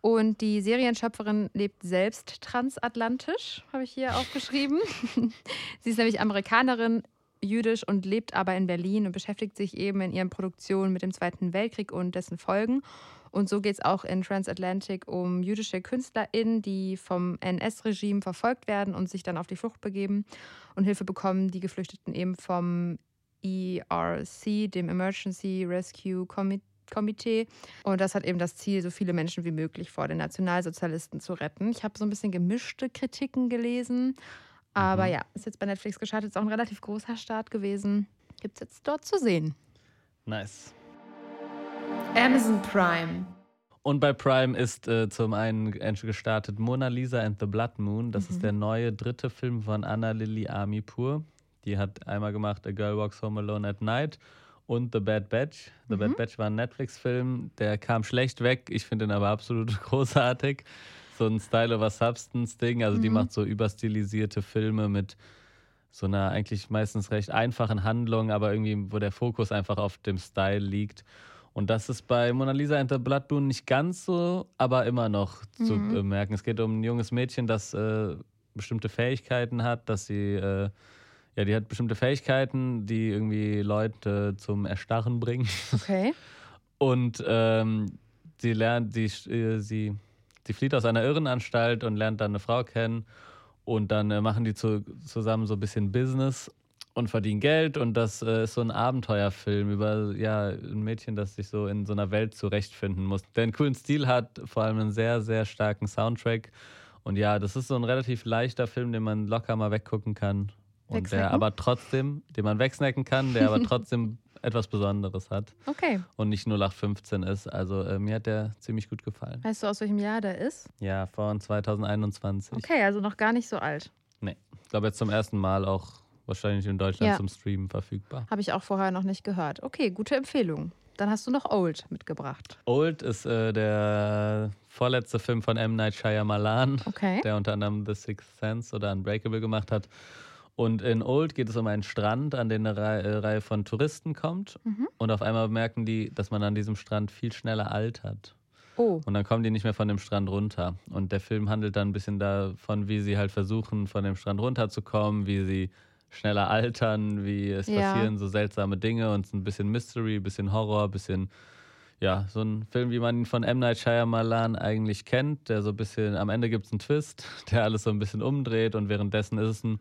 [SPEAKER 2] Und die Serienschöpferin lebt selbst transatlantisch, habe ich hier aufgeschrieben. (laughs) Sie ist nämlich Amerikanerin, jüdisch und lebt aber in Berlin und beschäftigt sich eben in ihren Produktionen mit dem Zweiten Weltkrieg und dessen Folgen. Und so geht es auch in Transatlantic um jüdische KünstlerInnen, die vom NS-Regime verfolgt werden und sich dann auf die Flucht begeben und Hilfe bekommen, die Geflüchteten eben vom ERC, dem Emergency Rescue Committee. Komitee. Und das hat eben das Ziel, so viele Menschen wie möglich vor den Nationalsozialisten zu retten. Ich habe so ein bisschen gemischte Kritiken gelesen. Aber
[SPEAKER 1] Mhm.
[SPEAKER 2] ja, ist jetzt bei Netflix gestartet, ist auch ein relativ großer Start gewesen. Gibt es jetzt dort zu sehen.
[SPEAKER 1] Nice.
[SPEAKER 2] Amazon Prime.
[SPEAKER 1] Und bei Prime ist äh, zum einen gestartet Mona Lisa and the Blood Moon. Das mhm. ist der neue dritte Film von Anna Lily Amipur. Die hat einmal gemacht A Girl Walks Home Alone at Night und The Bad Batch. The mhm. Bad Batch war ein Netflix-Film, der kam schlecht weg. Ich finde ihn aber absolut (laughs) großartig. So ein Style over Substance-Ding. Also, mhm. die macht so überstilisierte Filme mit so einer eigentlich meistens recht einfachen Handlung, aber irgendwie, wo der Fokus einfach auf dem Style liegt. Und das ist bei Mona Lisa and the Blood Moon nicht ganz so, aber immer noch mhm. zu bemerken. Es geht um ein junges Mädchen, das äh, bestimmte Fähigkeiten hat, dass sie äh, ja, die hat bestimmte Fähigkeiten, die irgendwie Leute zum Erstarren bringen.
[SPEAKER 2] Okay. (laughs)
[SPEAKER 1] Und ähm, sie lernt, sie, äh, sie, sie flieht aus einer Irrenanstalt und lernt dann eine Frau kennen. Und dann äh, machen die zu, zusammen so ein bisschen Business und verdienen Geld. Und das äh, ist so ein Abenteuerfilm über ja, ein Mädchen, das sich so in so einer Welt zurechtfinden muss. Der einen coolen Stil hat, vor allem einen sehr, sehr starken Soundtrack. Und ja, das ist so ein relativ leichter Film, den man locker mal weggucken kann. Und der aber trotzdem, den man wegsnacken kann, der aber (laughs) trotzdem etwas Besonderes hat.
[SPEAKER 2] Okay.
[SPEAKER 1] Und nicht 0815 ist. Also äh, mir hat der ziemlich gut gefallen.
[SPEAKER 2] Weißt du, aus welchem Jahr der ist?
[SPEAKER 1] Ja, von 2021.
[SPEAKER 2] Okay, also noch gar nicht so alt.
[SPEAKER 1] Nee. Ich glaube jetzt zum ersten Mal auch wahrscheinlich in Deutschland ja. zum Streamen verfügbar.
[SPEAKER 2] Habe ich auch vorher noch nicht gehört. Okay, gute Empfehlung. Dann hast du noch Old mitgebracht.
[SPEAKER 1] Old ist äh, der vorletzte Film von M. Night Shyamalan,
[SPEAKER 2] okay.
[SPEAKER 1] der unter anderem The Sixth Sense oder Unbreakable gemacht hat. Und in Old geht es um einen Strand, an den eine Reihe, äh, Reihe von Touristen kommt. Mhm. Und auf einmal merken die, dass man an diesem Strand viel schneller altert.
[SPEAKER 2] Oh.
[SPEAKER 1] Und dann kommen die nicht mehr von dem Strand runter. Und der Film handelt dann ein bisschen davon, wie sie halt versuchen, von dem Strand runterzukommen, wie sie schneller altern, wie es ja. passieren so seltsame Dinge und ein bisschen Mystery, ein bisschen Horror, ein bisschen ja, so ein Film, wie man ihn von M. Night Shyamalan eigentlich kennt, der so ein bisschen, am Ende gibt es einen Twist, (laughs) der alles so ein bisschen umdreht und währenddessen ist es ein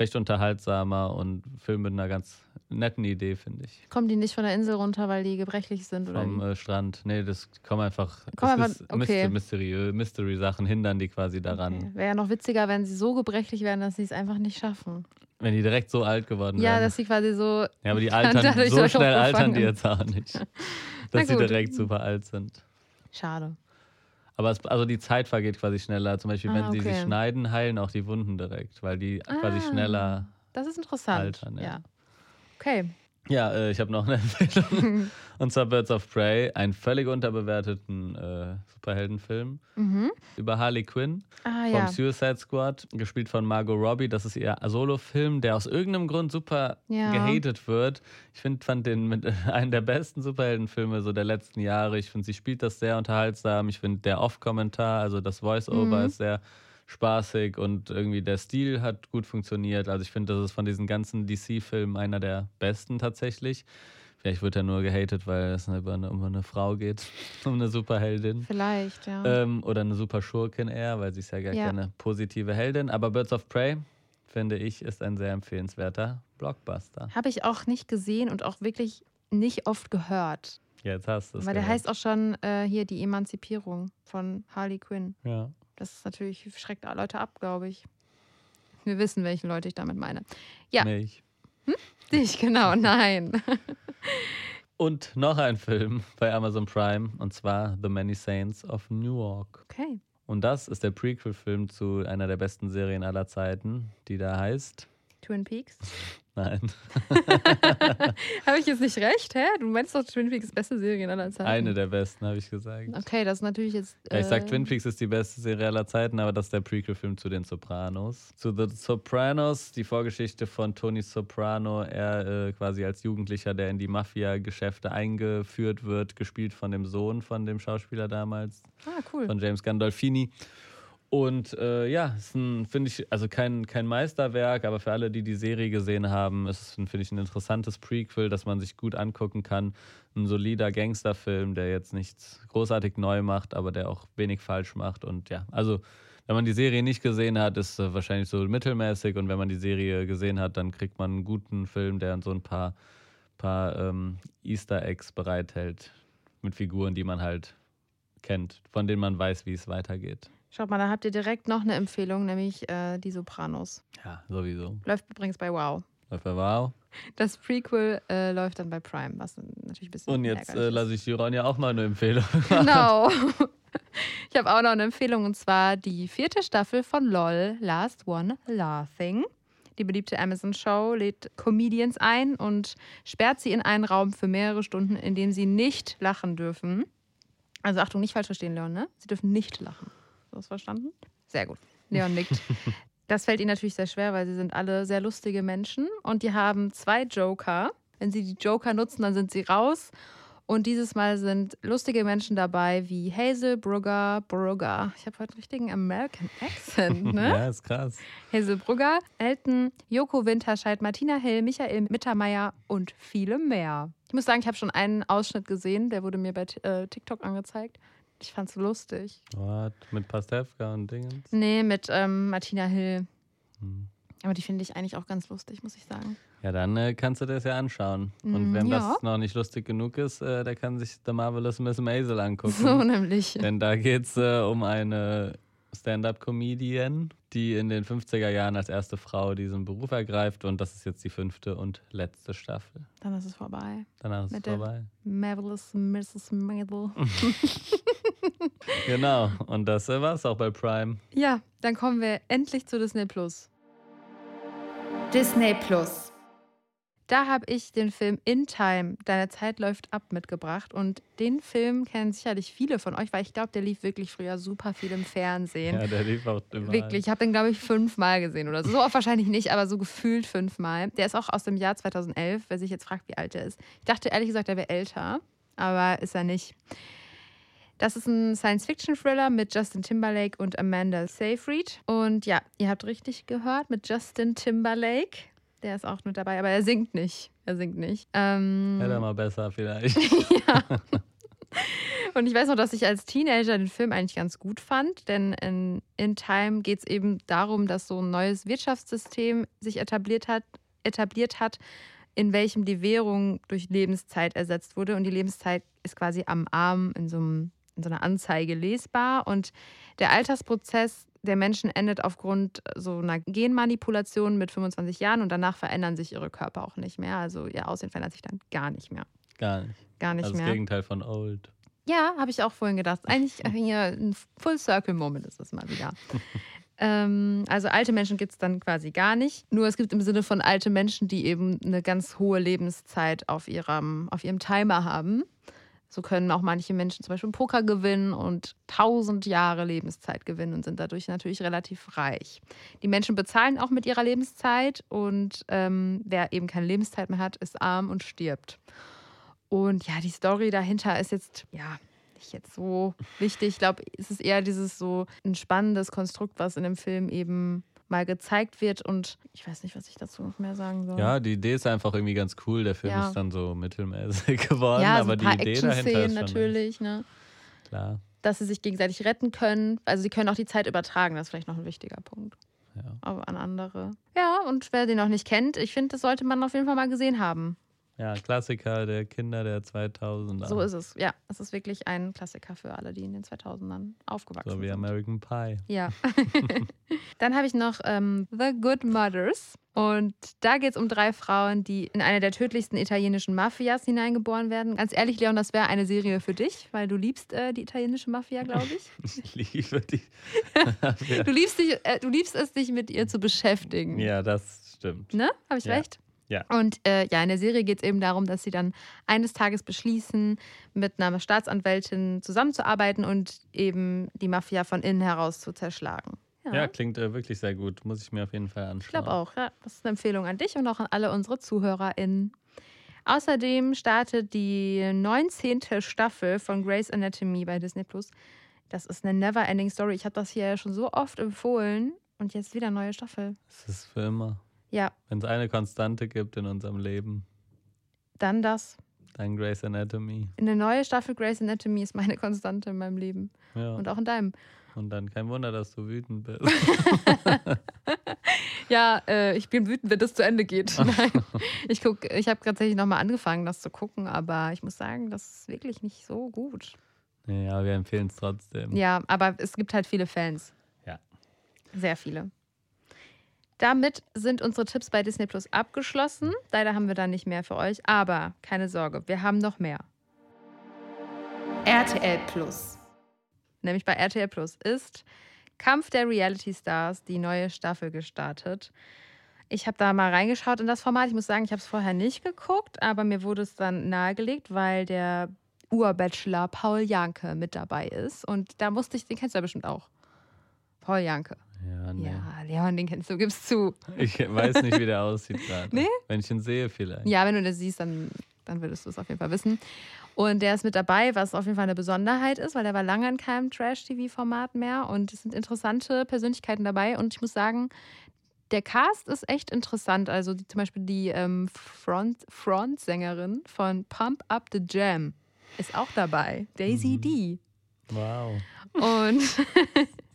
[SPEAKER 1] recht unterhaltsamer und Film mit einer ganz netten Idee, finde ich.
[SPEAKER 2] Kommen die nicht von der Insel runter, weil die gebrechlich sind? Oder
[SPEAKER 1] Vom äh, Strand. Nee, das kommen einfach. Komm einfach okay. Mystery-Sachen Mystery hindern die quasi daran. Okay.
[SPEAKER 2] Wäre ja noch witziger, wenn sie so gebrechlich wären, dass sie es einfach nicht schaffen.
[SPEAKER 1] Wenn die direkt so alt geworden
[SPEAKER 2] wären. Ja, dass sie quasi so.
[SPEAKER 1] Ja, aber die (laughs) altern, so schnell altern die jetzt auch nicht. (laughs) dass sie direkt super alt sind.
[SPEAKER 2] Schade.
[SPEAKER 1] Aber es, also die Zeit vergeht quasi schneller. Zum Beispiel, ah, wenn okay. sie sich schneiden, heilen auch die Wunden direkt, weil die ah, quasi schneller.
[SPEAKER 2] Das ist interessant. Altern, ja. ja. Okay.
[SPEAKER 1] Ja, äh, ich habe noch eine (laughs) Empfehlung. (laughs) und zwar Birds of Prey, einen völlig unterbewerteten äh, Superheldenfilm mhm. über Harley Quinn
[SPEAKER 2] ah,
[SPEAKER 1] vom
[SPEAKER 2] ja.
[SPEAKER 1] Suicide Squad, gespielt von Margot Robbie. Das ist ihr Solo-Film, der aus irgendeinem Grund super ja. gehatet wird. Ich find, fand den mit (laughs) einem der besten Superheldenfilme so der letzten Jahre. Ich finde, sie spielt das sehr unterhaltsam. Ich finde, der Off-Kommentar, also das Voice-Over, mhm. ist sehr spaßig und irgendwie der Stil hat gut funktioniert. Also ich finde, das ist von diesen ganzen DC-Filmen einer der besten tatsächlich. Vielleicht wird er nur gehatet, weil es über eine, um eine Frau geht, (laughs) um eine Superheldin.
[SPEAKER 2] Vielleicht, ja.
[SPEAKER 1] Ähm, oder eine super Schurkin eher, weil sie ist ja gar ja. keine positive Heldin. Aber Birds of Prey, finde ich, ist ein sehr empfehlenswerter Blockbuster.
[SPEAKER 2] Habe ich auch nicht gesehen und auch wirklich nicht oft gehört.
[SPEAKER 1] Jetzt hast du es.
[SPEAKER 2] Weil
[SPEAKER 1] der
[SPEAKER 2] heißt auch schon äh, hier die Emanzipierung von Harley Quinn.
[SPEAKER 1] Ja.
[SPEAKER 2] Das ist natürlich, schreckt Leute ab, glaube ich. Wir wissen, welche Leute ich damit meine. Ja.
[SPEAKER 1] Mich.
[SPEAKER 2] Hm? Dich, genau, (laughs) nein.
[SPEAKER 1] Und noch ein Film bei Amazon Prime, und zwar The Many Saints of Newark.
[SPEAKER 2] Okay.
[SPEAKER 1] Und das ist der Prequel-Film zu einer der besten Serien aller Zeiten, die da heißt
[SPEAKER 2] Twin Peaks.
[SPEAKER 1] Nein. (laughs)
[SPEAKER 2] habe ich jetzt nicht recht? Hä? Du meinst doch, Twin Peaks ist beste Serie aller Zeiten.
[SPEAKER 1] Eine der besten, habe ich gesagt.
[SPEAKER 2] Okay, das ist natürlich jetzt.
[SPEAKER 1] Äh ja, ich sag, äh, Twin Peaks ist die beste Serie aller Zeiten, aber das ist der Prequel-Film zu den Sopranos. Zu The Sopranos, die Vorgeschichte von Tony Soprano, er äh, quasi als Jugendlicher, der in die Mafia-Geschäfte eingeführt wird, gespielt von dem Sohn von dem Schauspieler damals.
[SPEAKER 2] Ah, cool.
[SPEAKER 1] Von James Gandolfini. Und äh, ja, ist ein, finde ich, also kein, kein Meisterwerk, aber für alle, die die Serie gesehen haben, ist es, finde ich, ein interessantes Prequel, das man sich gut angucken kann. Ein solider Gangsterfilm, der jetzt nichts großartig neu macht, aber der auch wenig falsch macht. Und ja, also wenn man die Serie nicht gesehen hat, ist es wahrscheinlich so mittelmäßig. Und wenn man die Serie gesehen hat, dann kriegt man einen guten Film, der so ein paar, paar ähm, Easter Eggs bereithält mit Figuren, die man halt kennt, von denen man weiß, wie es weitergeht.
[SPEAKER 2] Schaut mal, da habt ihr direkt noch eine Empfehlung, nämlich äh, die Sopranos.
[SPEAKER 1] Ja, sowieso.
[SPEAKER 2] Läuft übrigens bei Wow.
[SPEAKER 1] Läuft bei Wow.
[SPEAKER 2] Das Prequel äh, läuft dann bei Prime, was natürlich ein bisschen
[SPEAKER 1] Und jetzt äh, lasse ich Ronja auch mal eine Empfehlung. (laughs)
[SPEAKER 2] Genau. Ich habe auch noch eine Empfehlung und zwar die vierte Staffel von LOL, Last One Laughing. Die beliebte Amazon-Show lädt Comedians ein und sperrt sie in einen Raum für mehrere Stunden, in dem sie nicht lachen dürfen. Also Achtung, nicht falsch verstehen, Leon, ne? Sie dürfen nicht lachen. Hast du das verstanden? Sehr gut. Leon nickt. (laughs) Das fällt ihnen natürlich sehr schwer, weil sie sind alle sehr lustige Menschen und die haben zwei Joker. Wenn sie die Joker nutzen, dann sind sie raus. Und dieses Mal sind lustige Menschen dabei wie Hazel Brugger, Brugger. Ich habe heute einen richtigen American Accent, ne? (laughs)
[SPEAKER 1] Ja, ist krass.
[SPEAKER 2] Hazel Brugger, Elton, Joko Winterscheid, Martina Hill, Michael Mittermeier und viele mehr. Ich muss sagen, ich habe schon einen Ausschnitt gesehen, der wurde mir bei äh, TikTok angezeigt. Ich fand's lustig.
[SPEAKER 1] What? Mit Pastewka und Dingens?
[SPEAKER 2] Nee, mit ähm, Martina Hill.
[SPEAKER 1] Hm.
[SPEAKER 2] Aber die finde ich eigentlich auch ganz lustig, muss ich sagen.
[SPEAKER 1] Ja, dann äh, kannst du das ja anschauen. Und
[SPEAKER 2] Mm,
[SPEAKER 1] wenn
[SPEAKER 2] ja.
[SPEAKER 1] das noch nicht lustig genug ist, äh, der kann sich The Marvelous Miss Maisel angucken.
[SPEAKER 2] So nämlich.
[SPEAKER 1] Denn da geht es äh, um eine Stand-up-Comedian, die in den 50er Jahren als erste Frau diesen Beruf ergreift. Und das ist jetzt die fünfte und letzte Staffel.
[SPEAKER 2] Dann ist es vorbei.
[SPEAKER 1] Danach ist es
[SPEAKER 2] Mit der-
[SPEAKER 1] vorbei.
[SPEAKER 2] Marvelous Mrs. Maisel. (laughs)
[SPEAKER 1] Genau. Und das äh, war es auch bei Prime.
[SPEAKER 2] Ja, dann kommen wir endlich zu Disney Plus.
[SPEAKER 3] Disney Plus.
[SPEAKER 2] Da habe ich den Film In Time, Deine Zeit läuft ab, mitgebracht. Und den Film kennen sicherlich viele von euch, weil ich glaube, der lief wirklich früher super viel im Fernsehen.
[SPEAKER 1] Ja, der lief auch überall.
[SPEAKER 2] Wirklich, ich habe den, glaube ich, fünfmal gesehen oder so. So oft wahrscheinlich nicht, aber so gefühlt fünfmal. Der ist auch aus dem Jahr 2011, wer sich jetzt fragt, wie alt er ist. Ich dachte ehrlich gesagt, er wäre älter, aber ist er nicht. Das ist ein Science-Fiction-Thriller mit Justin Timberlake und Amanda Seyfried. Und ja, ihr habt richtig gehört, mit Justin Timberlake. Der ist auch mit dabei, aber er singt nicht. Er singt nicht. Ähm,
[SPEAKER 1] Hätte er mal besser vielleicht. (laughs)
[SPEAKER 2] ja. Und ich weiß noch, dass ich als Teenager den Film eigentlich ganz gut fand, denn in, in Time geht es eben darum, dass so ein neues Wirtschaftssystem sich etabliert hat, etabliert hat, in welchem die Währung durch Lebenszeit ersetzt wurde. Und die Lebenszeit ist quasi am Arm in so, einem, in so einer Anzeige lesbar. Und der Altersprozess der Menschen endet aufgrund so einer Genmanipulation mit 25 Jahren und danach verändern sich ihre Körper auch nicht mehr. Also ihr Aussehen verändert sich dann gar nicht mehr.
[SPEAKER 1] Gar nicht.
[SPEAKER 2] Gar nicht
[SPEAKER 1] Also das
[SPEAKER 2] mehr.
[SPEAKER 1] Gegenteil von Old.
[SPEAKER 2] Ja, habe ich auch vorhin gedacht. Eigentlich (laughs) hier ein Full Circle Moment ist das mal wieder. (laughs) ähm, also alte Menschen gibt es dann quasi gar nicht. Nur es gibt im Sinne von alte Menschen, die eben eine ganz hohe Lebenszeit auf ihrem, auf ihrem Timer haben. So können auch manche Menschen zum Beispiel Poker gewinnen und 1000 Jahre Lebenszeit gewinnen und sind dadurch natürlich relativ reich. Die Menschen bezahlen auch mit ihrer Lebenszeit und ähm, wer eben keine Lebenszeit mehr hat, ist arm und stirbt. Und ja, die Story dahinter ist jetzt, ja, nicht jetzt so wichtig. Ich glaube, es ist eher dieses so ein spannendes Konstrukt, was in dem Film eben mal gezeigt wird. Und ich weiß nicht, was ich dazu noch mehr sagen soll.
[SPEAKER 1] Ja, die Idee ist einfach irgendwie ganz cool. Der Film
[SPEAKER 2] Ja.
[SPEAKER 1] ist dann so mittelmäßig (laughs) geworden,
[SPEAKER 2] ja so
[SPEAKER 1] aber die Idee dahinter ist
[SPEAKER 2] Action-Szenen
[SPEAKER 1] schon
[SPEAKER 2] natürlich, ne?
[SPEAKER 1] klar.
[SPEAKER 2] Dass sie sich gegenseitig retten können. Also sie können auch die Zeit übertragen, das ist vielleicht noch ein wichtiger Punkt.
[SPEAKER 1] Ja.
[SPEAKER 2] Aber an andere. Ja, und wer den noch nicht kennt, ich finde, das sollte man auf jeden Fall mal gesehen haben.
[SPEAKER 1] Ja, Klassiker der Kinder der 2000er.
[SPEAKER 2] So ist es. Ja, es ist wirklich ein Klassiker für alle, die in den 2000ern aufgewachsen
[SPEAKER 1] So wie
[SPEAKER 2] sind.
[SPEAKER 1] American Pie.
[SPEAKER 2] Ja. (laughs) (laughs) Dann habe ich noch ähm, The Good Mothers. Und da geht es um drei Frauen, die in eine der tödlichsten italienischen Mafias hineingeboren werden. Ganz ehrlich, Leon, das wäre eine Serie für dich, weil du liebst äh, die italienische Mafia, glaube ich. (laughs)
[SPEAKER 1] Ich liebe die.
[SPEAKER 2] Du liebst, dich, äh, du liebst es, dich mit ihr zu beschäftigen.
[SPEAKER 1] ja, das stimmt.
[SPEAKER 2] Ne? Habe ich
[SPEAKER 1] Ja.
[SPEAKER 2] recht?
[SPEAKER 1] Ja.
[SPEAKER 2] Und äh, ja, in der Serie geht es eben darum, dass sie dann eines Tages beschließen, mit einer Staatsanwältin zusammenzuarbeiten und eben die Mafia von innen heraus zu zerschlagen.
[SPEAKER 1] Ja, klingt äh, wirklich sehr gut. Muss ich mir auf jeden Fall anschauen.
[SPEAKER 2] Ich glaube auch, ja. Das ist eine Empfehlung an dich und auch an alle unsere ZuhörerInnen. Außerdem startet die 19. Staffel von Grey's Anatomy bei Disney Plus. Das ist eine never-ending Story. Ich habe das hier ja schon so oft empfohlen und jetzt wieder neue Staffel.
[SPEAKER 1] Es ist für immer.
[SPEAKER 2] Ja,
[SPEAKER 1] Wenn es eine Konstante gibt in unserem Leben,
[SPEAKER 2] dann das.
[SPEAKER 1] dann Grey's Anatomy.
[SPEAKER 2] Eine neue Staffel Grey's Anatomy ist meine Konstante in meinem Leben
[SPEAKER 1] Ja.
[SPEAKER 2] und auch in deinem.
[SPEAKER 1] Und dann kein Wunder, dass du wütend bist. (laughs)
[SPEAKER 2] Ja, äh, ich bin wütend, wenn das zu Ende geht. (laughs) Nein, ich guck, ich habe tatsächlich nochmal angefangen, das zu gucken, aber ich muss sagen, das ist wirklich nicht so gut.
[SPEAKER 1] ja, wir empfehlen es trotzdem.
[SPEAKER 2] Ja, aber es gibt halt viele Fans.
[SPEAKER 1] Ja.
[SPEAKER 2] Sehr viele. Damit sind unsere Tipps bei Disney Plus abgeschlossen. Leider haben wir da nicht mehr für euch, aber keine Sorge, wir haben noch mehr. RTL Plus. Nämlich bei RTL Plus ist Kampf der Reality Stars, die neue Staffel gestartet. Ich habe da mal reingeschaut in das Format. Ich muss sagen, ich habe es vorher nicht geguckt, aber mir wurde es dann nahegelegt, weil der Urbachelor Paul Janke mit dabei ist. Und da musste ich, den kennst du ja bestimmt auch. Paul Janke.
[SPEAKER 1] Ja, nee.
[SPEAKER 2] Ja, Leon, den kennst du, gibst zu.
[SPEAKER 1] Ich weiß nicht, wie der aussieht gerade. (laughs)
[SPEAKER 2] Nee?
[SPEAKER 1] Wenn ich ihn sehe, vielleicht.
[SPEAKER 2] Ja, wenn du das siehst, dann, dann würdest du es auf jeden Fall wissen. Und der ist mit dabei, was auf jeden Fall eine Besonderheit ist, weil der war lange in keinem Trash-TV-Format mehr. Und es sind interessante Persönlichkeiten dabei. Und ich muss sagen, der Cast ist echt interessant. Also die, zum Beispiel die ähm, Front, Frontsängerin von Pump Up the Jam ist auch dabei. Daisy
[SPEAKER 1] Mhm.
[SPEAKER 2] D.
[SPEAKER 1] Wow.
[SPEAKER 2] Und (laughs)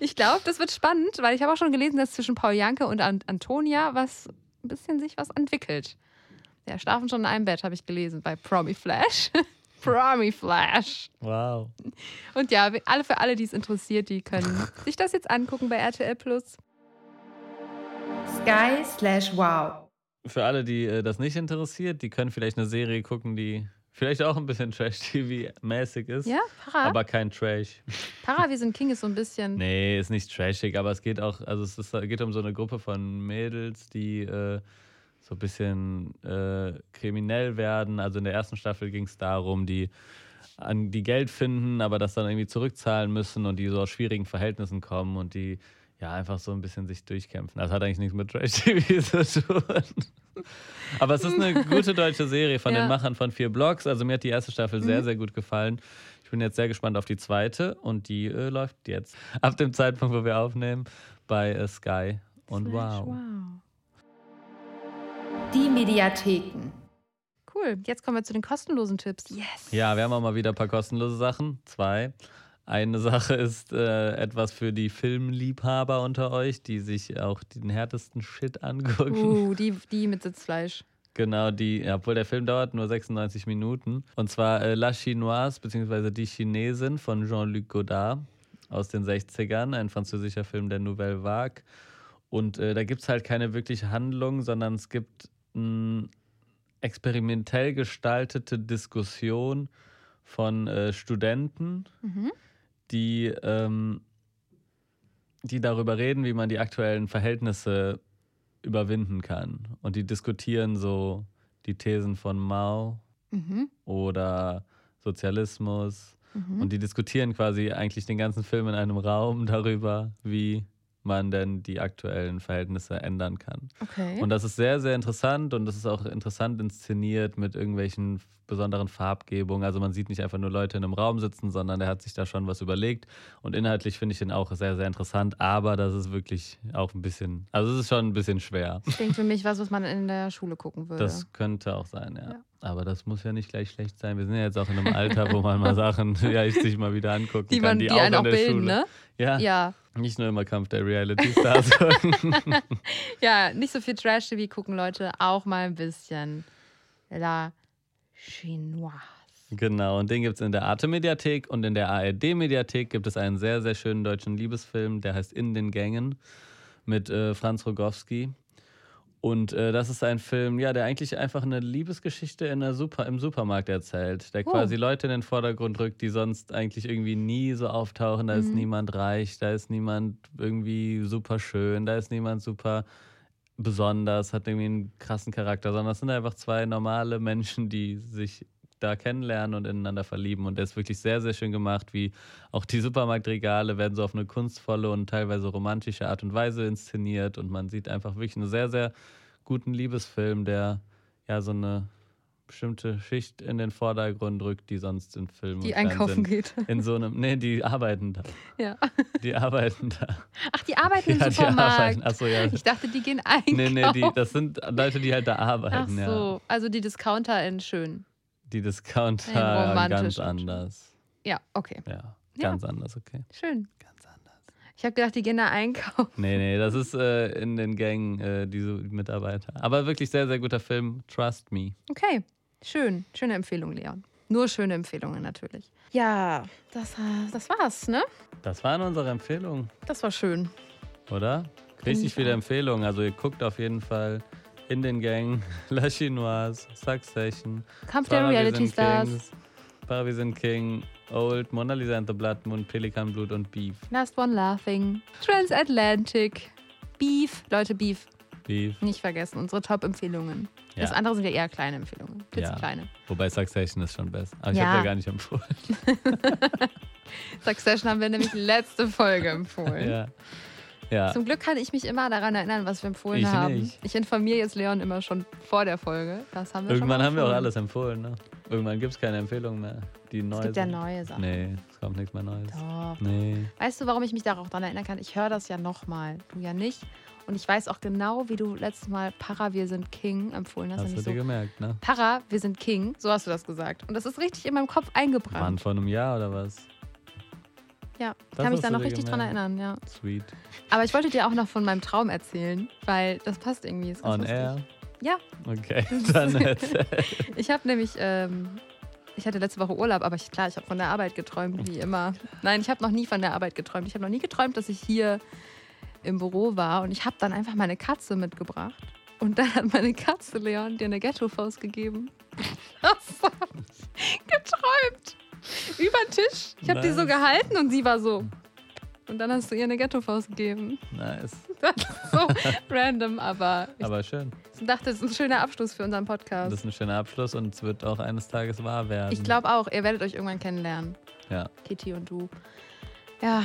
[SPEAKER 2] ich glaube, das wird spannend, weil ich habe auch schon gelesen, dass zwischen Paul Janke und Ant Antonia was ein bisschen sich was entwickelt. Ja, schlafen schon in einem Bett, habe ich gelesen bei Promi Flash. (laughs) Promi Flash.
[SPEAKER 1] Wow.
[SPEAKER 2] Und ja, alle für alle, die es interessiert, die können (laughs) sich das jetzt angucken bei RTL Plus. Sky slash Wow.
[SPEAKER 1] Für alle, die äh, das nicht interessiert, die können vielleicht eine Serie gucken, die vielleicht auch ein bisschen Trash-TV-mäßig ist.
[SPEAKER 2] Ja, Para.
[SPEAKER 1] Aber kein Trash.
[SPEAKER 2] Para, wir sind King ist so ein bisschen.
[SPEAKER 1] Nee, ist nicht trashig, aber es geht auch, also es ist, geht um so eine Gruppe von Mädels, die äh, so ein bisschen äh, kriminell werden. Also in der ersten Staffel ging es darum, die an die Geld finden, aber das dann irgendwie zurückzahlen müssen und die so aus schwierigen Verhältnissen kommen und die ja einfach so ein bisschen sich durchkämpfen. Das hat eigentlich nichts mit Trash-TV (laughs) zu tun. Aber es ist eine (laughs) gute deutsche Serie von
[SPEAKER 2] Ja.
[SPEAKER 1] den Machern von vier Blocks. Also mir hat die erste Staffel sehr,
[SPEAKER 2] Mhm.
[SPEAKER 1] sehr gut gefallen. Ich bin jetzt sehr gespannt auf die zweite und die äh, läuft jetzt (laughs) ab dem Zeitpunkt, wo wir aufnehmen, bei äh, Sky. Und
[SPEAKER 2] Slash
[SPEAKER 1] wow.
[SPEAKER 2] Die Mediatheken. Cool. Jetzt kommen wir zu den kostenlosen Tipps. Yes.
[SPEAKER 1] Ja, wir haben auch mal wieder ein paar kostenlose Sachen. Zwei. Eine Sache ist äh, etwas für die Filmliebhaber unter euch, die sich auch den härtesten Shit angucken.
[SPEAKER 2] Uh, die, die mit Sitzfleisch.
[SPEAKER 1] Genau, die, obwohl der Film dauert nur 96 Minuten. Und zwar äh, La Chinoise, beziehungsweise Die Chinesin von Jean-Luc Godard aus den 60ern, ein französischer Film der Nouvelle Vague. Und äh, da gibt es halt keine wirkliche Handlung, sondern es gibt eine experimentell gestaltete Diskussion von äh, Studenten,
[SPEAKER 2] Mhm.
[SPEAKER 1] Die, ähm, die darüber reden, wie man die aktuellen Verhältnisse überwinden kann. Und die diskutieren so die Thesen von Mao
[SPEAKER 2] Mhm.
[SPEAKER 1] oder Sozialismus.
[SPEAKER 2] Mhm.
[SPEAKER 1] Und die diskutieren quasi eigentlich den ganzen Film in einem Raum (laughs) darüber, wie man denn die aktuellen Verhältnisse ändern kann.
[SPEAKER 2] Okay.
[SPEAKER 1] Und das ist sehr, sehr interessant und das ist auch interessant inszeniert mit irgendwelchen besonderen Farbgebungen. Also man sieht nicht einfach nur Leute in einem Raum sitzen, sondern er hat sich da schon was überlegt. Und inhaltlich finde ich den auch sehr, sehr interessant, aber das ist wirklich auch ein bisschen, also es ist schon ein bisschen schwer.
[SPEAKER 2] Klingt für mich was, was man in der Schule gucken würde.
[SPEAKER 1] Das könnte auch sein, ja.
[SPEAKER 2] Ja.
[SPEAKER 1] Aber das muss ja nicht gleich schlecht sein. Wir sind ja jetzt auch in einem Alter, wo man mal Sachen (laughs) ja, ich sich mal wieder angucken
[SPEAKER 2] die
[SPEAKER 1] kann.
[SPEAKER 2] man, die, einen
[SPEAKER 1] in
[SPEAKER 2] auch
[SPEAKER 1] der
[SPEAKER 2] bilden,
[SPEAKER 1] Schule.
[SPEAKER 2] ne?
[SPEAKER 1] Ja,
[SPEAKER 2] Ja.
[SPEAKER 1] Nicht nur immer Kampf der Reality Stars. (laughs)
[SPEAKER 2] Ja, nicht so viel Trash-TV gucken, Leute. Auch mal ein bisschen La Chinoise.
[SPEAKER 1] Genau, und den gibt es in der Arte-Mediathek und in der ARD-Mediathek gibt es einen sehr, sehr schönen deutschen Liebesfilm, der heißt In den Gängen mit äh, Franz Rogowski. Und äh, das ist ein Film, ja, der eigentlich einfach eine Liebesgeschichte in der Super, im Supermarkt erzählt, der
[SPEAKER 2] Oh.
[SPEAKER 1] quasi Leute in den Vordergrund rückt, die sonst eigentlich irgendwie nie so auftauchen. Da ist
[SPEAKER 2] Mhm.
[SPEAKER 1] niemand reich, da ist niemand irgendwie super schön, da ist niemand super besonders, hat irgendwie einen krassen Charakter, sondern es sind einfach zwei normale Menschen, die sich da kennenlernen und ineinander verlieben. Und der ist wirklich sehr, sehr schön gemacht, wie auch die Supermarktregale werden so auf eine kunstvolle und teilweise romantische Art und Weise inszeniert. Und man sieht einfach wirklich einen sehr, sehr guten Liebesfilm, der ja so eine bestimmte Schicht in den Vordergrund rückt, die sonst in Filmen
[SPEAKER 2] Die einkaufen geht.
[SPEAKER 1] in so einem, nee, die arbeiten da.
[SPEAKER 2] Ja.
[SPEAKER 1] Die arbeiten da.
[SPEAKER 2] Ach, die arbeiten im
[SPEAKER 1] ja, die
[SPEAKER 2] Supermarkt.
[SPEAKER 1] arbeiten. Achso, ja.
[SPEAKER 2] Ich dachte, die gehen einkaufen.
[SPEAKER 1] Nee, nee, die, das sind Leute, die halt da
[SPEAKER 2] Ach
[SPEAKER 1] arbeiten, ja.
[SPEAKER 2] so, also die Discounter in schön.
[SPEAKER 1] Die Discounter ganz anders.
[SPEAKER 2] Ja, okay.
[SPEAKER 1] Ja,
[SPEAKER 2] Ja.
[SPEAKER 1] ganz anders, okay.
[SPEAKER 2] Schön.
[SPEAKER 1] Ganz anders.
[SPEAKER 2] Ich habe gedacht, die gehen da einkaufen.
[SPEAKER 1] Nee, nee, das ist äh, in den Gängen äh, diese Mitarbeiter. Aber wirklich sehr, sehr guter Film. Trust me.
[SPEAKER 2] Okay, schön. Schöne Empfehlung, Leon. Nur schöne Empfehlungen natürlich. Ja, das, das war's, ne?
[SPEAKER 1] Das waren unsere Empfehlungen,
[SPEAKER 2] Das war schön.
[SPEAKER 1] oder? Richtig
[SPEAKER 2] ich
[SPEAKER 1] viele. Empfehlungen. Also ihr guckt auf jeden Fall in den Gang, (laughs) La Chinoise, Succession,
[SPEAKER 2] Kampf der Reality Stars.
[SPEAKER 1] Kings, sind King, Old, Mona Lisa and the Blood Moon, Pelikanblut und Beef.
[SPEAKER 2] Last One Laughing. Transatlantic. Beef. Leute, Beef.
[SPEAKER 1] Beef.
[SPEAKER 2] Nicht vergessen, unsere Top-Empfehlungen. Das
[SPEAKER 1] Ja.
[SPEAKER 2] andere sind ja eher kleine Empfehlungen. Klitzekleine.
[SPEAKER 1] Wobei Succession ist schon besser. Aber ich
[SPEAKER 2] Ja.
[SPEAKER 1] habe ja gar nicht empfohlen. (laughs)
[SPEAKER 2] Succession haben wir nämlich letzte Folge empfohlen.
[SPEAKER 1] ja. Ja.
[SPEAKER 2] Zum Glück kann ich mich immer daran erinnern, was wir empfohlen
[SPEAKER 1] Ich
[SPEAKER 2] haben.
[SPEAKER 1] nicht.
[SPEAKER 2] Ich informiere jetzt Leon immer schon vor der Folge. Das haben wir
[SPEAKER 1] Irgendwann
[SPEAKER 2] schon
[SPEAKER 1] haben wir auch alles empfohlen, ne? Irgendwann gibt es keine Empfehlungen mehr. Die neu
[SPEAKER 2] Es gibt ja neue Sachen.
[SPEAKER 1] Nee, es kommt nichts mehr Neues.
[SPEAKER 2] Doch.
[SPEAKER 1] Nee.
[SPEAKER 2] Weißt du, warum ich mich darauf daran erinnern kann? Ich höre das ja nochmal. Du ja nicht. Und ich weiß auch genau, wie du letztes Mal Para, wir sind King empfohlen hast.
[SPEAKER 1] Hast du dir
[SPEAKER 2] so,
[SPEAKER 1] gemerkt, ne?
[SPEAKER 2] Para, wir sind King. So hast du das gesagt. Und das ist richtig in meinem Kopf eingebrannt.
[SPEAKER 1] vor einem Jahr oder was?
[SPEAKER 2] Ja, ich
[SPEAKER 1] Das
[SPEAKER 2] kann mich da noch richtig dran
[SPEAKER 1] gemerkt.
[SPEAKER 2] erinnern, ja.
[SPEAKER 1] Sweet.
[SPEAKER 2] Aber ich wollte dir auch noch von meinem Traum erzählen, weil das passt irgendwie.
[SPEAKER 1] On
[SPEAKER 2] lustig.
[SPEAKER 1] air?
[SPEAKER 2] Ja.
[SPEAKER 1] Okay, (laughs) dann erzähl.
[SPEAKER 2] Ich habe nämlich, ähm, ich hatte letzte Woche Urlaub, aber ich, klar, ich habe von der Arbeit geträumt, wie (laughs) immer. Nein, ich habe noch nie von der Arbeit geträumt. Ich habe noch nie geträumt, dass ich hier im Büro war und ich habe dann einfach meine Katze mitgebracht. Und dann hat meine Katze Leon dir eine Ghetto-Faust gegeben. (laughs) (laughs) Über den Tisch. Ich habe die so
[SPEAKER 1] Nice.
[SPEAKER 2] gehalten und sie war so. Und dann hast du ihr eine Ghetto-Faust gegeben.
[SPEAKER 1] Nice. (laughs)
[SPEAKER 2] Das ist so random, aber ich
[SPEAKER 1] Aber schön.
[SPEAKER 2] dachte, das ist ein schöner Abschluss für unseren Podcast.
[SPEAKER 1] Das ist ein schöner Abschluss und es wird auch eines Tages wahr werden.
[SPEAKER 2] Ich glaube auch, ihr werdet euch irgendwann kennenlernen.
[SPEAKER 1] Ja.
[SPEAKER 2] Kitty und du. Ja,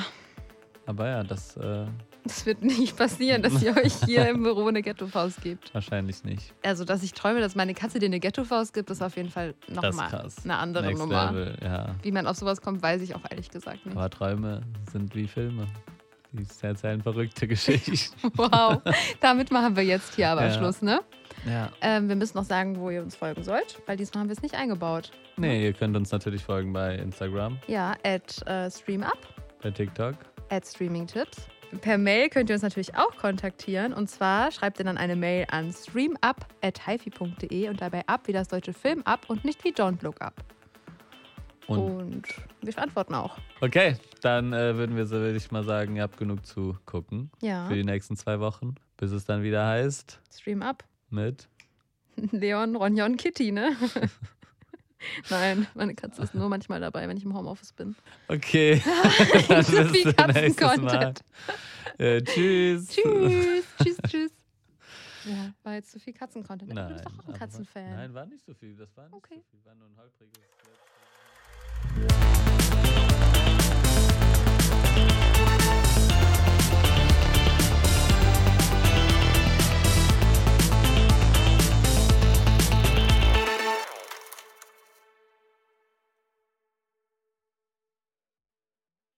[SPEAKER 1] Aber ja, das äh,
[SPEAKER 2] es wird nicht passieren, dass ihr euch hier im Büro eine Ghetto-Faust gibt.
[SPEAKER 1] wahrscheinlich nicht.
[SPEAKER 2] Also, dass ich träume, dass meine Katze dir eine Ghetto-Faust gibt, ist auf jeden Fall nochmal eine andere
[SPEAKER 1] Next
[SPEAKER 2] Nummer.
[SPEAKER 1] Level, ja.
[SPEAKER 2] Wie man auf sowas kommt, weiß ich auch ehrlich gesagt nicht.
[SPEAKER 1] Aber Träume sind wie Filme. Die erzählen verrückte Geschichten. (laughs)
[SPEAKER 2] Wow, damit machen wir jetzt hier aber
[SPEAKER 1] Ja.
[SPEAKER 2] Schluss, ne?
[SPEAKER 1] ja.
[SPEAKER 2] Ähm, wir müssen noch sagen, wo ihr uns folgen sollt, weil diesmal haben wir es nicht eingebaut.
[SPEAKER 1] Nee, ihr könnt uns natürlich folgen bei Instagram,
[SPEAKER 2] Ja, at äh, StreamUp,
[SPEAKER 1] bei TikTok.
[SPEAKER 2] at StreamingTips. Per Mail könnt ihr uns natürlich auch kontaktieren. Und zwar schreibt ihr dann eine Mail an streamup.hifi.de und dabei ab wie das deutsche Film ab und nicht wie Don't Look Up.
[SPEAKER 1] Und
[SPEAKER 2] Und wir antworten auch.
[SPEAKER 1] okay, dann äh, würden wir so, würde ich mal sagen, ihr habt genug zu gucken
[SPEAKER 2] Ja,
[SPEAKER 1] für die nächsten zwei Wochen, bis es dann wieder heißt
[SPEAKER 2] Stream Up.
[SPEAKER 1] mit (laughs)
[SPEAKER 2] Leon, Ronja und Kitty, ne? (laughs) (laughs) Nein, meine Katze ist nur manchmal dabei, wenn ich im Homeoffice bin.
[SPEAKER 1] Okay. (laughs) (laughs) dann bis
[SPEAKER 2] viel. Katzen-Content.
[SPEAKER 1] Äh, tschüss.
[SPEAKER 2] Tschüss, tschüss, tschüss. Ja, war jetzt zu viel Katzen-Content. Du bist doch auch ein Katzenfan.
[SPEAKER 1] Nein, war nicht so viel. Das war nicht
[SPEAKER 2] Okay.
[SPEAKER 1] so viel. War nur ein holpriges.